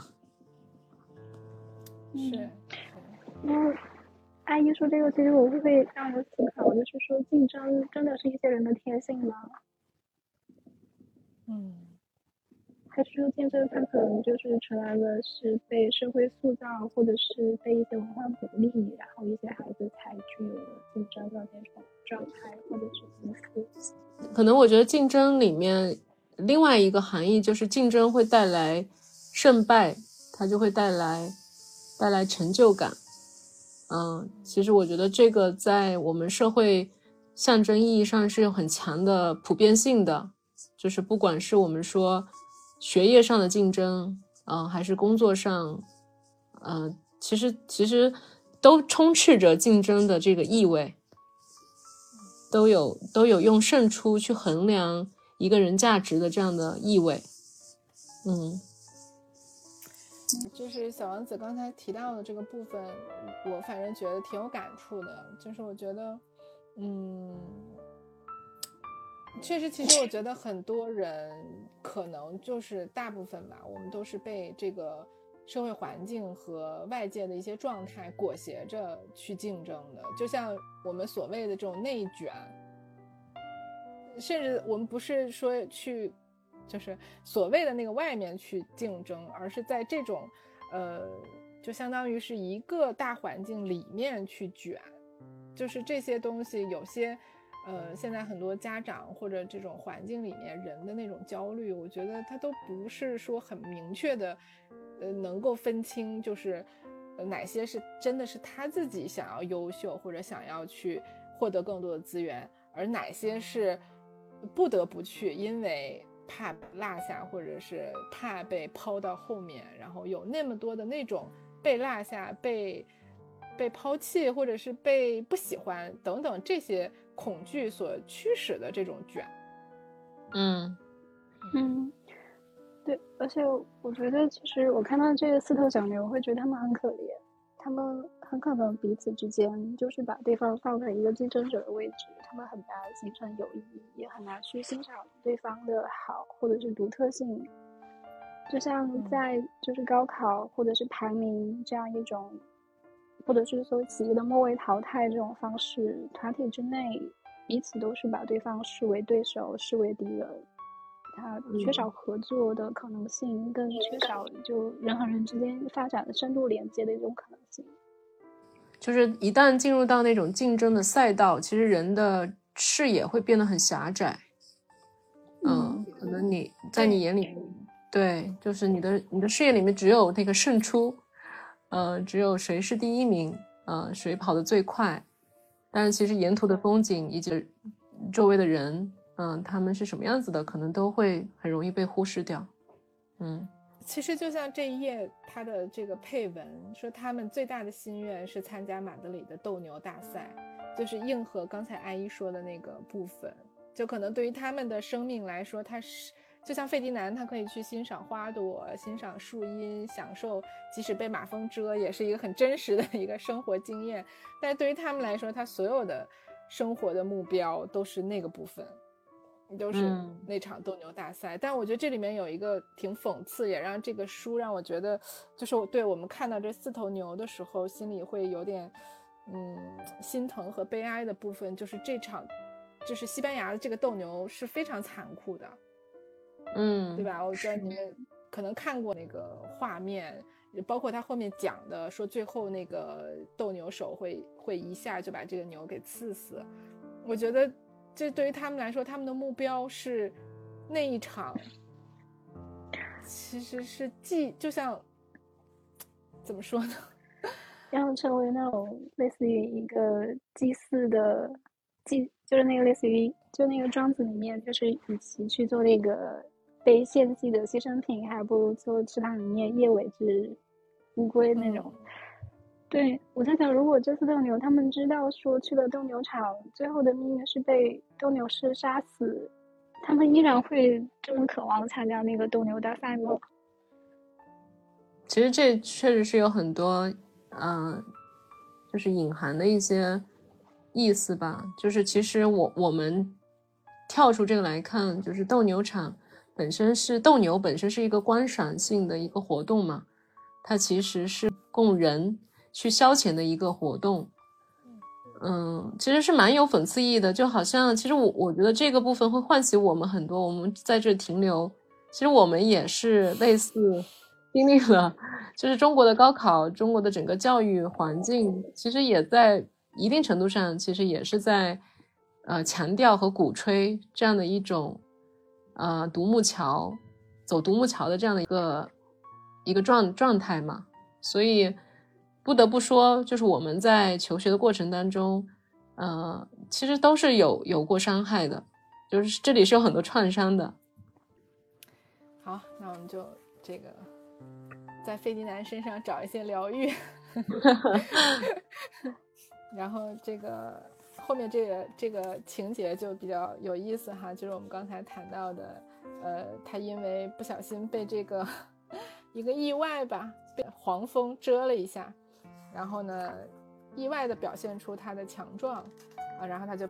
Speaker 2: 是。
Speaker 3: 然后，阿姨说这个，其实我会让我思考，就是说，竞争真的是一些人的天性吗？
Speaker 2: 嗯，
Speaker 3: 还是说竞争它可能就是成来了是被社会塑造，或者是被一些文化鼓励，然后一些孩子才具有了竞争的那种状态，或者是？
Speaker 1: 可能我觉得竞争里面另外一个含义就是竞争会带来胜败，它就会带来带来成就感。嗯，其实我觉得这个在我们社会象征意义上是有很强的普遍性的，就是不管是我们说学业上的竞争，嗯，还是工作上，嗯，其实其实都充斥着竞争的这个意味，都有都有用胜出去衡量一个人价值的这样的意味，嗯。
Speaker 2: 就是小王子刚才提到的这个部分，我反正觉得挺有感触的。就是我觉得，嗯，确实，其实我觉得很多人可能就是大部分吧，我们都是被这个社会环境和外界的一些状态裹挟着去竞争的。就像我们所谓的这种内卷，甚至我们不是说去。就是所谓的那个外面去竞争，而是在这种，呃，就相当于是一个大环境里面去卷，就是这些东西有些，呃，现在很多家长或者这种环境里面人的那种焦虑，我觉得他都不是说很明确的，呃，能够分清，就是哪些是真的是他自己想要优秀或者想要去获得更多的资源，而哪些是不得不去，因为。怕落下，或者是怕被抛到后面，然后有那么多的那种被落下、被被抛弃，或者是被不喜欢等等这些恐惧所驱使的这种卷。
Speaker 1: 嗯
Speaker 3: 嗯，对，而且我觉得，其实我看到这个四头小牛，我会觉得他们很可怜，他们。很可能彼此之间就是把对方放在一个竞争者的位置，他们很难形成友谊，也很难去欣赏对方的好或者是独特性。就像在就是高考或者是排名这样一种，或者是说企业的末位淘汰这种方式，团体之内彼此都是把对方视为对手，视为敌人，他缺少合作的可能性，更缺少就人和人之间发展的深度连接的一种可能性。
Speaker 1: 就是一旦进入到那种竞争的赛道，其实人的视野会变得很狭窄。嗯，可能你在你眼里。对，就是你的你的视野里面只有那个胜出，呃，只有谁是第一名，呃，谁跑得最快，但是其实沿途的风景以及周围的人，嗯，他们是什么样子的，可能都会很容易被忽视掉。嗯，
Speaker 2: 其实就像这一页它的这个配文说，他们最大的心愿是参加马德里的斗牛大赛，就是应和刚才阿姨说的那个部分，就可能对于他们的生命来说，它是。就像费迪南，他可以去欣赏花朵，欣赏树荫，享受即使被马蜂蛰，也是一个很真实的一个生活经验。但是对于他们来说，他所有的生活的目标都是那个部分，都是那场斗牛大赛。但我觉得这里面有一个挺讽刺，也让这个书让我觉得，就是我对我们看到这四头牛的时候，心里会有点嗯心疼和悲哀的部分，就是这场就是西班牙的这个斗牛是非常残酷的。
Speaker 1: 嗯，
Speaker 2: 对吧？我觉得你们可能看过那个画面，包括他后面讲的，说最后那个斗牛手会会一下就把这个牛给刺死。我觉得这对于他们来说，他们的目标是那一场，其实是祭，就像怎么说呢？
Speaker 3: 要成为那种类似于一个祭祀的祭，就是那个类似于就那个庄子里面，就是与其去做那个。被献祭的牺牲品，还不如就池塘里面叶尾之乌龟那种。对我在想，如果这次斗牛，他们知道说去了斗牛场，最后的命运是被斗牛士杀死，他们依然会这么渴望参加那个斗牛大赛吗？
Speaker 1: 其实这确实是有很多，嗯，就是隐含的一些意思吧。就是其实我我们跳出这个来看，就是斗牛场。本身是斗牛，本身是一个观赏性的一个活动嘛，它其实是供人去消遣的一个活动，嗯，其实是蛮有讽刺意义的，就好像其实我我觉得这个部分会唤起我们很多，我们在这停留，其实我们也是类似经历了，就是中国的高考，中国的整个教育环境，其实也在一定程度上，其实也是在呃强调和鼓吹这样的一种。呃，独木桥，走独木桥的这样的一个一个状状态嘛，所以不得不说，就是我们在求学的过程当中，呃，其实都是有有过伤害的，就是这里是有很多创伤的。
Speaker 2: 好，那我们就这个在费迪南身上找一些疗愈，然后这个。后面这个这个情节就比较有意思哈，就是我们刚才谈到的，呃，他因为不小心被这个一个意外吧，被黄蜂蛰了一下，然后呢，意外的表现出他的强壮，啊，然后他就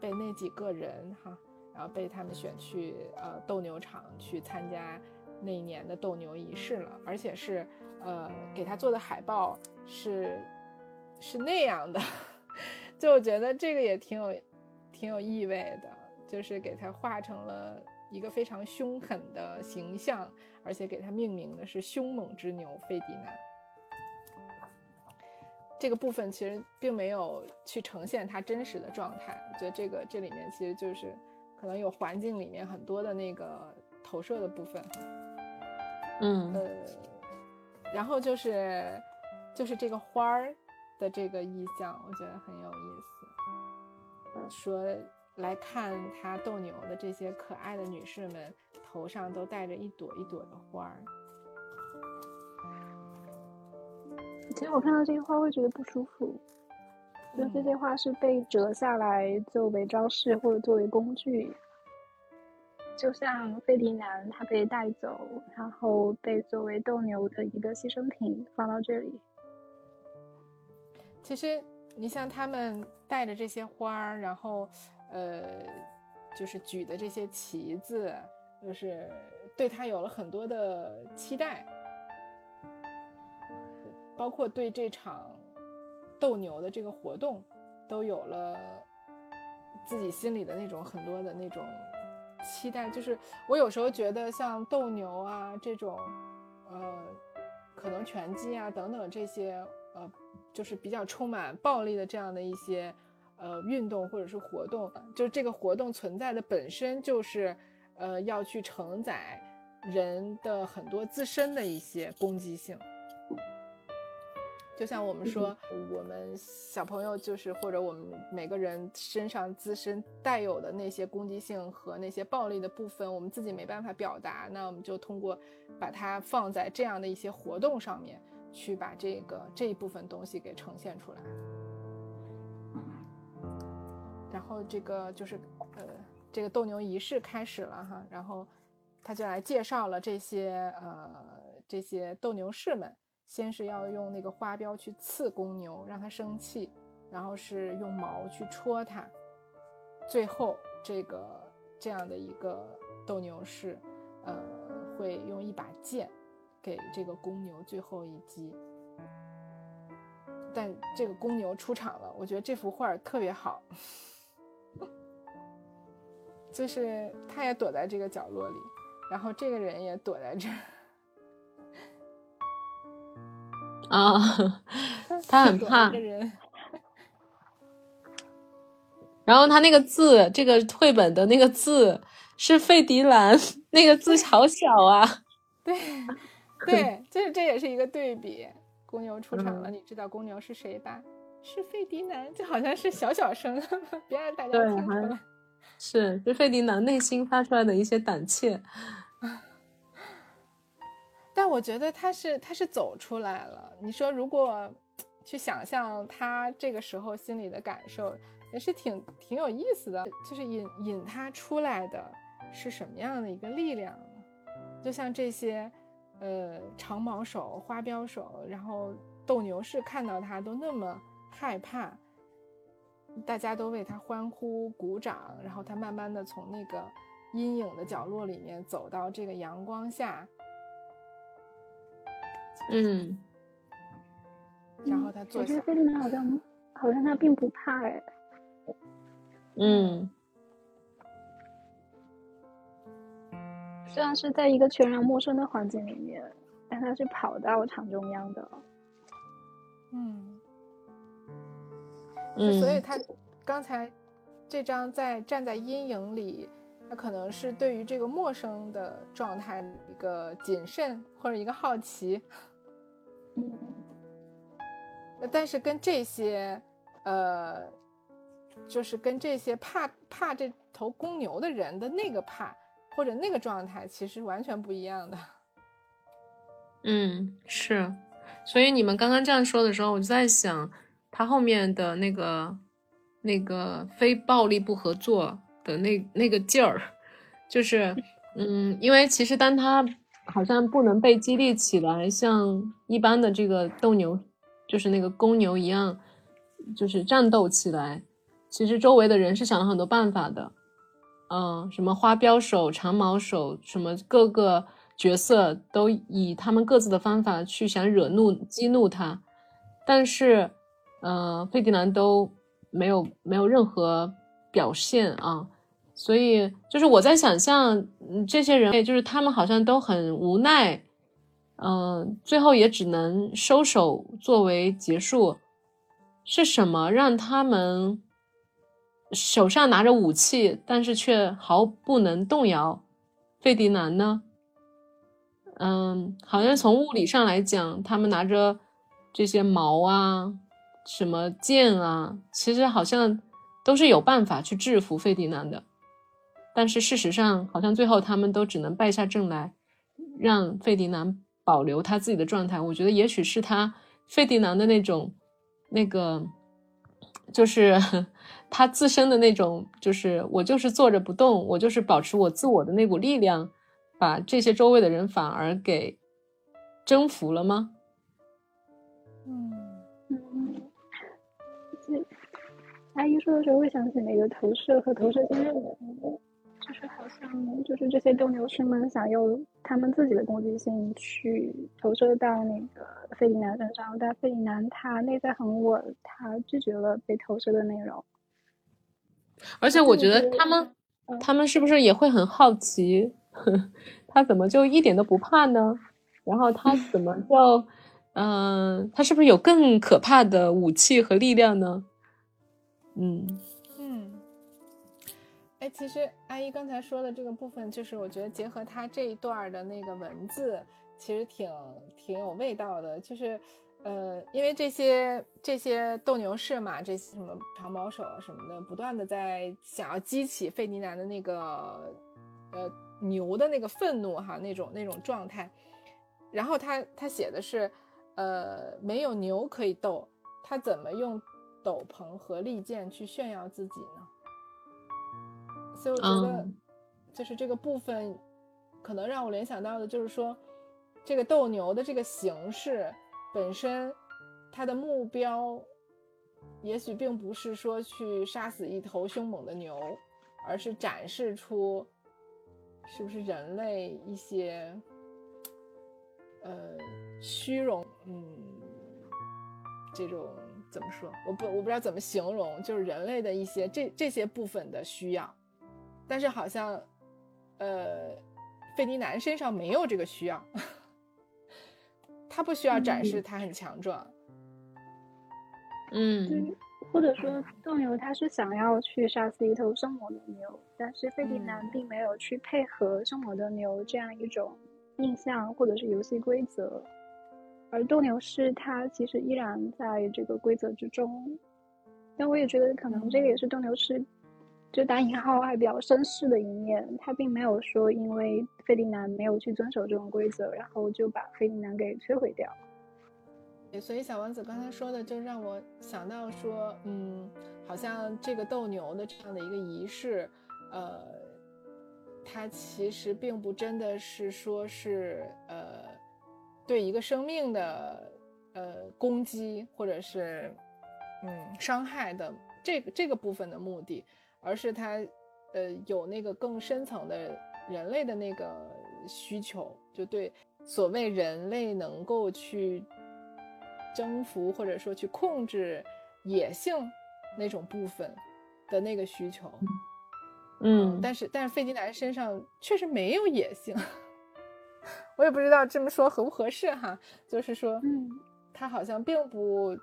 Speaker 2: 被那几个人哈，然后被他们选去呃斗牛场去参加那一年的斗牛仪式了，而且是呃给他做的海报是是那样的。就我觉得这个也挺有，挺有意味的，就是给他画成了一个非常凶狠的形象，而且给他命名的是凶猛之牛费迪南。这个部分其实并没有去呈现他真实的状态，我觉得这个这里面其实就是可能有环境里面很多的那个投射的部分。
Speaker 1: 嗯，
Speaker 2: 呃，然后就是就是这个花儿。的这个意象，我觉得很有意思。说来看他斗牛的这些可爱的女士们，头上都戴着一朵一朵的花儿。
Speaker 3: 其实我看到这些花会觉得不舒服，就这些花是被折下来作为装饰或者作为工具，就像费迪南他被带走，然后被作为斗牛的一个牺牲品放到这里。
Speaker 2: 其实，你像他们带着这些花儿，然后，呃，就是举的这些旗子，就是对他有了很多的期待，包括对这场斗牛的这个活动，都有了自己心里的那种很多的那种期待。就是我有时候觉得像斗牛啊这种，呃，可能拳击啊等等这些，呃，就是比较充满暴力的这样的一些。呃，运动或者是活动，就是这个活动存在的本身就是，呃，要去承载人的很多自身的一些攻击性。就像我们说，我们小朋友就是或者我们每个人身上自身带有的那些攻击性和那些暴力的部分，我们自己没办法表达，那我们就通过把它放在这样的一些活动上面，去把这个这一部分东西给呈现出来。然后这个就是，呃，这个斗牛仪式开始了哈，然后他就来介绍了这些呃这些斗牛士们，先是要用那个花标去刺公牛，让它生气，然后是用矛去戳它，最后这个这样的一个斗牛士，呃，会用一把剑给这个公牛最后一击。但这个公牛出场了，我觉得这幅画特别好。就是他也躲在这个角落里，然后这个人也躲在这儿
Speaker 1: 啊，他很怕。然后他那个字，这个绘本的那个字是费迪兰，那个字好小啊。
Speaker 2: 对，对，就是这也是一个对比。公牛出场了，你知道公牛是谁吧？是费迪南，就好像是小小声，别让大家听出来。
Speaker 1: 是，是费迪南内心发出来的一些胆怯，
Speaker 2: 但我觉得他是他是走出来了。你说如果去想象他这个时候心里的感受，也是挺挺有意思的。就是引引他出来的是什么样的一个力量呢？就像这些呃长矛手、花镖手，然后斗牛士看到他都那么害怕。大家都为他欢呼鼓掌，然后他慢慢的从那个阴影的角落里面走到这个阳光下，
Speaker 1: 嗯，
Speaker 2: 然后他坐下。
Speaker 3: 好像好像他并不怕哎，
Speaker 1: 嗯，
Speaker 3: 虽然是在一个全然陌生的环境里面，但他是跑到场中央的，
Speaker 2: 嗯。所以他刚才这张在站在阴影里，他可能是对于这个陌生的状态一个谨慎或者一个好奇。但是跟这些，呃，就是跟这些怕怕这头公牛的人的那个怕或者那个状态，其实完全不一样的。
Speaker 1: 嗯，是。所以你们刚刚这样说的时候，我就在想。他后面的那个、那个非暴力不合作的那那个劲儿，就是，嗯，因为其实当他好像不能被激励起来，像一般的这个斗牛，就是那个公牛一样，就是战斗起来，其实周围的人是想了很多办法的，嗯，什么花镖手、长矛手，什么各个角色都以他们各自的方法去想惹怒、激怒他，但是。呃，费迪南都没有没有任何表现啊，所以就是我在想象，这些人就是他们好像都很无奈，嗯，最后也只能收手作为结束。是什么让他们手上拿着武器，但是却毫不能动摇费迪南呢？嗯，好像从物理上来讲，他们拿着这些矛啊。什么剑啊，其实好像都是有办法去制服费迪南的，但是事实上，好像最后他们都只能败下阵来，让费迪南保留他自己的状态。我觉得也许是他费迪南的那种，那个就是他自身的那种，就是我就是坐着不动，我就是保持我自我的那股力量，把这些周围的人反而给征服了吗？
Speaker 3: 嗯阿姨说的时候，会想起那个投射和投射先生的，就是好像就是这些斗牛士们想用他们自己的攻击性去投射到那个费迪南身上，但费迪南他内在很稳，他拒绝了被投射的内容。
Speaker 1: 而且我觉得他们，他们是不是也会很好奇，他怎么就一点都不怕呢？然后他 怎么就，嗯，他是不是有更可怕的武器和力量呢？嗯。
Speaker 2: 哎，其实阿姨刚才说的这个部分，就是我觉得结合他这一段的那个文字，其实挺挺有味道的。就是，呃，因为这些这些斗牛士嘛，这些什么长矛手啊什么的，不断的在想要激起费迪南的那个呃牛的那个愤怒哈，那种那种状态。然后他他写的是，呃，没有牛可以斗，他怎么用斗篷和利剑去炫耀自己呢？所以我觉得，就是这个部分，可能让我联想到的，就是说，这个斗牛的这个形式本身，它的目标，也许并不是说去杀死一头凶猛的牛，而是展示出，是不是人类一些，呃，虚荣，嗯，这种怎么说？我不我不知道怎么形容，就是人类的一些这这些部分的需要。但是好像，呃，费迪南身上没有这个需要，他不需要展示他很强壮。
Speaker 1: 嗯，
Speaker 3: 或者说斗牛他是想要去杀死一头凶猛的牛，但是费迪南并没有去配合凶猛的牛这样一种印象或者是游戏规则，而斗牛士他其实依然在这个规则之中。但我也觉得可能这个也是斗牛士。就打引号还比较绅士的一面，他并没有说因为费迪南没有去遵守这种规则，然后就把费迪南给摧毁掉。
Speaker 2: 所以小王子刚才说的，就让我想到说，嗯，好像这个斗牛的这样的一个仪式，呃，它其实并不真的是说是呃对一个生命的呃攻击或者是嗯伤害的这个这个部分的目的。而是他，呃，有那个更深层的人类的那个需求，就对所谓人类能够去征服或者说去控制野性那种部分的那个需求。
Speaker 1: 嗯，
Speaker 2: 但是但是费迪南身上确实没有野性，我也不知道这么说合不合适哈。就是说，
Speaker 3: 嗯，
Speaker 2: 他好像并不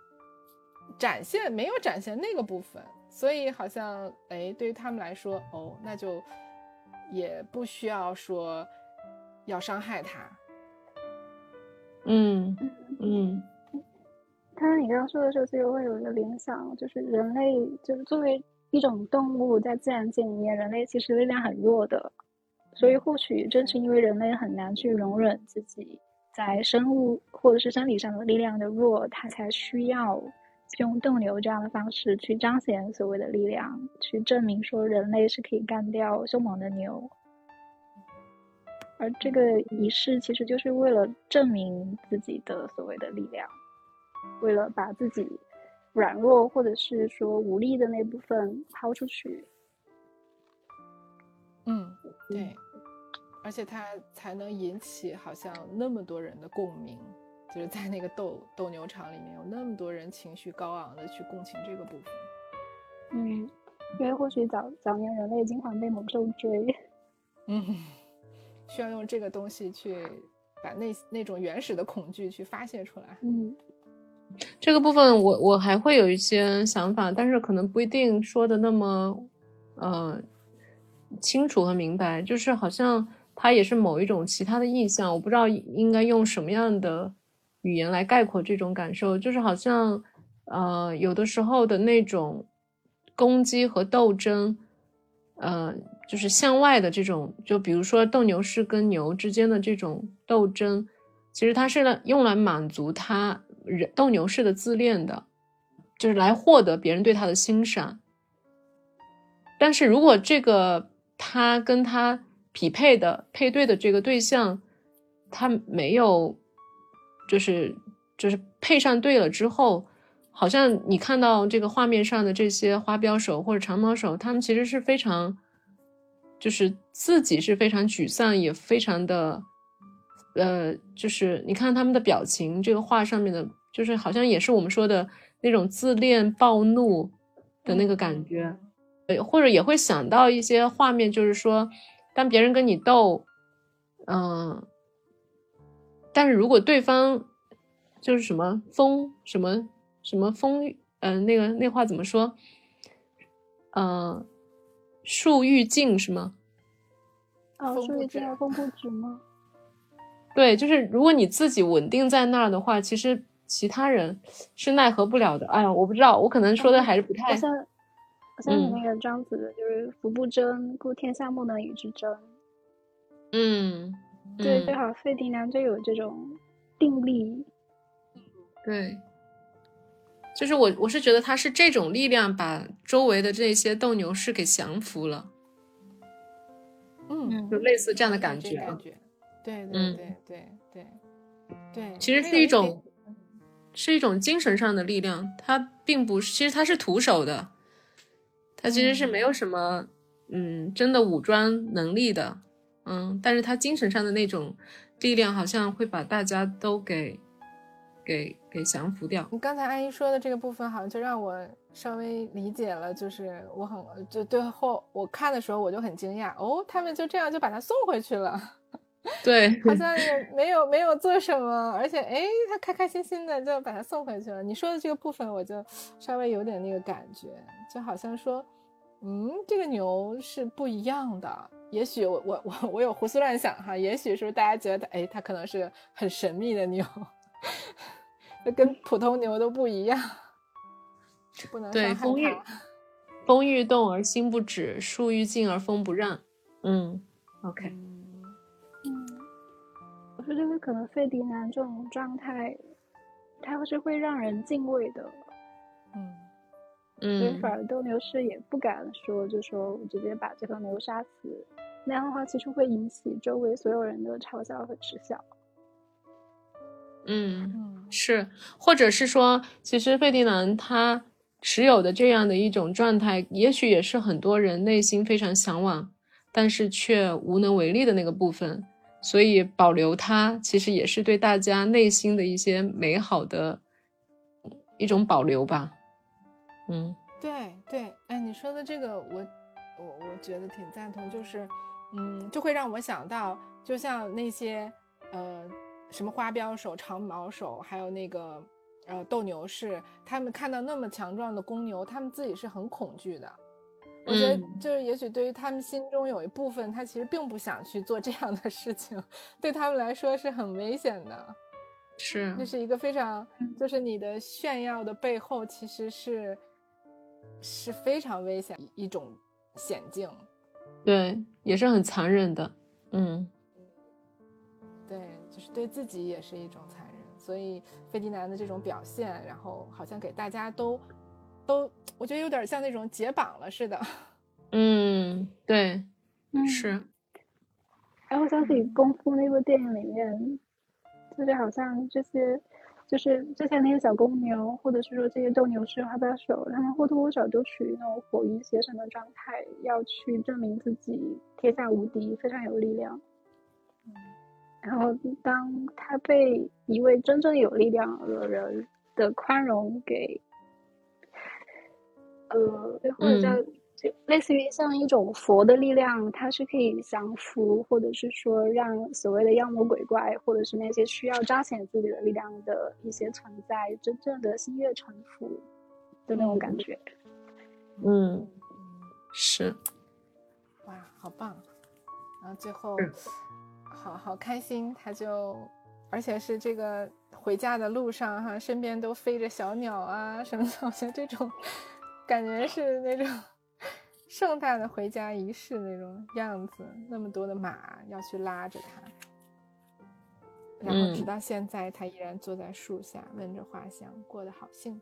Speaker 2: 展现，没有展现那个部分。所以好像，哎，对于他们来说，哦，那就也不需要说要伤害他。
Speaker 1: 嗯嗯。
Speaker 3: 刚刚你刚刚说的时候，其实会有一个联想，就是人类就是作为一种动物，在自然界里面，人类其实力量很弱的，所以或许正是因为人类很难去容忍自己在生物或者是生理上的力量的弱，它才需要。用斗牛这样的方式去彰显所谓的力量，去证明说人类是可以干掉凶猛的牛，而这个仪式其实就是为了证明自己的所谓的力量，为了把自己软弱或者是说无力的那部分抛出去。
Speaker 2: 嗯，对，而且它才能引起好像那么多人的共鸣。就是在那个斗斗牛场里面，有那么多人情绪高昂的去共情这个部分。
Speaker 3: 嗯，因为或许早早年人类经常被猛兽追，
Speaker 2: 嗯，需要用这个东西去把那那种原始的恐惧去发泄出来。
Speaker 3: 嗯，
Speaker 1: 这个部分我我还会有一些想法，但是可能不一定说的那么呃清楚和明白。就是好像它也是某一种其他的意象，我不知道应该用什么样的。语言来概括这种感受，就是好像，呃，有的时候的那种攻击和斗争，呃，就是向外的这种，就比如说斗牛士跟牛之间的这种斗争，其实它是来用来满足他人斗牛士的自恋的，就是来获得别人对他的欣赏。但是如果这个他跟他匹配的配对的这个对象，他没有。就是就是配上对了之后，好像你看到这个画面上的这些花标手或者长矛手，他们其实是非常就是自己是非常沮丧，也非常的，呃，就是你看他们的表情，这个画上面的，就是好像也是我们说的那种自恋暴怒的那个感觉，呃，或者也会想到一些画面，就是说，当别人跟你斗，嗯，但是如果对方就是什么风什么什么风，嗯，那个那话怎么说？嗯。树欲静是吗？
Speaker 3: 啊，树欲静而风不止吗？
Speaker 1: 对，就是如果你自己稳定在那儿的话，其实其他人是奈何不了的。哎呀，我不知道，我可能说的还是不太。
Speaker 3: 好像好像你那个庄子就是“福不争，故天下莫能与之争”。
Speaker 1: 嗯，
Speaker 3: 对，最好费迪南就有这种定力。
Speaker 1: 对。就是我，我是觉得他是这种力量把周围的这些斗牛士给降服了，
Speaker 2: 嗯，
Speaker 1: 就类似这样的感
Speaker 2: 觉，
Speaker 1: 感
Speaker 2: 觉，对对对对对对，
Speaker 1: 其实是一种，是一种精神上的力量，他并不是，其实他是徒手的，他其实是没有什么，嗯，真的武装能力的，嗯，但是他精神上的那种力量，好像会把大家都给。给给降服掉。
Speaker 2: 你刚才阿姨说的这个部分，好像就让我稍微理解了。就是我很就最后我看的时候，我就很惊讶哦，他们就这样就把他送回去了。
Speaker 1: 对，
Speaker 2: 好像也没有没有做什么，而且哎，他开开心心的就把他送回去了。你说的这个部分，我就稍微有点那个感觉，就好像说，嗯，这个牛是不一样的。也许我我我我有胡思乱想哈，也许是大家觉得，哎，它可能是很神秘的牛。那跟普通牛都不一样，不能
Speaker 1: 对风欲风欲动而心不止，树欲静而风不让。嗯，OK。
Speaker 3: 嗯，我说这个可能费迪南这种状态，他是会让人敬畏的。
Speaker 2: 嗯
Speaker 1: 嗯，
Speaker 3: 所以反而斗牛士也不敢说，就说我直接把这头牛杀死，那样的话其实会引起周围所有人的嘲笑和耻笑。
Speaker 1: 嗯，是，或者是说，其实费迪南他持有的这样的一种状态，也许也是很多人内心非常向往，但是却无能为力的那个部分。所以保留它，其实也是对大家内心的一些美好的一种保留吧。嗯，
Speaker 2: 对对，哎，你说的这个，我我我觉得挺赞同，就是，嗯，就会让我想到，就像那些，呃。什么花标手、长毛手，还有那个呃斗牛士，他们看到那么强壮的公牛，他们自己是很恐惧的。我觉得，就是也许对于他们心中有一部分，他其实并不想去做这样的事情，对他们来说是很危险的。
Speaker 1: 是，
Speaker 2: 这是一个非常，就是你的炫耀的背后，其实是是非常危险一种险境。
Speaker 1: 对，也是很残忍的。嗯。
Speaker 2: 对，就是对自己也是一种残忍，所以费迪南的这种表现，然后好像给大家都，都，我觉得有点像那种解绑了似的。
Speaker 1: 嗯，对，是。
Speaker 3: 哎，我想起《功夫》那部电影里面，就是好像这些，就是之前那些小公牛，或者是说这些斗牛士、花标手，他们或多或少都处于那种火云邪神的状态，要去证明自己天下无敌，非常有力量。然后，当他被一位真正有力量的人的宽容给，呃，或者叫就类似于像一种佛的力量，它是可以降服，或者是说让所谓的妖魔鬼怪，或者是那些需要彰显自己的力量的一些存在，真正的心悦诚服的那种感觉。
Speaker 1: 嗯，是，
Speaker 2: 哇，好棒！然后最后。好好开心，他就，而且是这个回家的路上哈，身边都飞着小鸟啊什么的，好像这种感觉是那种盛大的回家仪式那种样子。那么多的马要去拉着他，然后直到现在，他依然坐在树下闻着花香，过得好幸福。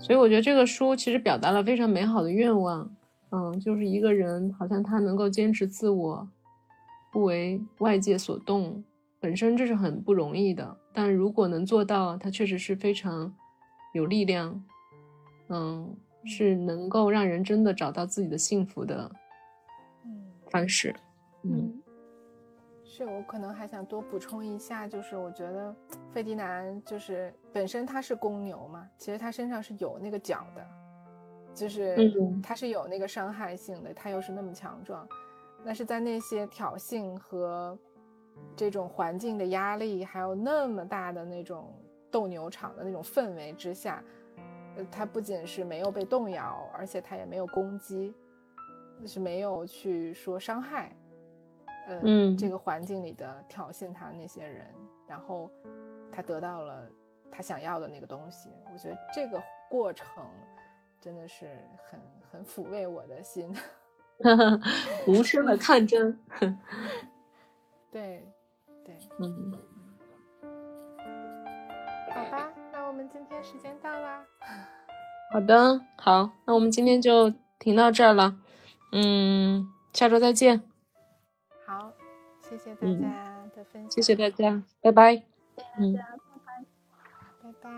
Speaker 1: 所以我觉得这个书其实表达了非常美好的愿望。嗯，就是一个人，好像他能够坚持自我，不为外界所动，本身这是很不容易的。但如果能做到，他确实是非常有力量。嗯，是能够让人真的找到自己的幸福的方式。嗯，
Speaker 2: 是我可能还想多补充一下，就是我觉得费迪南就是本身他是公牛嘛，其实他身上是有那个角的，就是他是有那个伤害性的，他又是那么强壮，那是在那些挑衅和这种环境的压力，还有那么大的那种斗牛场的那种氛围之下。呃，他不仅是没有被动摇，而且他也没有攻击，是没有去说伤害，呃，
Speaker 1: 嗯，
Speaker 2: 这个环境里的挑衅他那些人，然后他得到了他想要的那个东西。我觉得这个过程真的是很很抚慰我的心，
Speaker 1: 无声的抗争。
Speaker 2: 对，对，
Speaker 1: 嗯，
Speaker 2: 好吧。那我们今天时间到啦，
Speaker 1: 好的，好，那我们今天就停到这儿了，嗯，下周再见。
Speaker 2: 好，谢谢大家的分享，
Speaker 1: 谢谢大家，拜拜。
Speaker 3: 嗯，拜拜，
Speaker 2: 拜拜。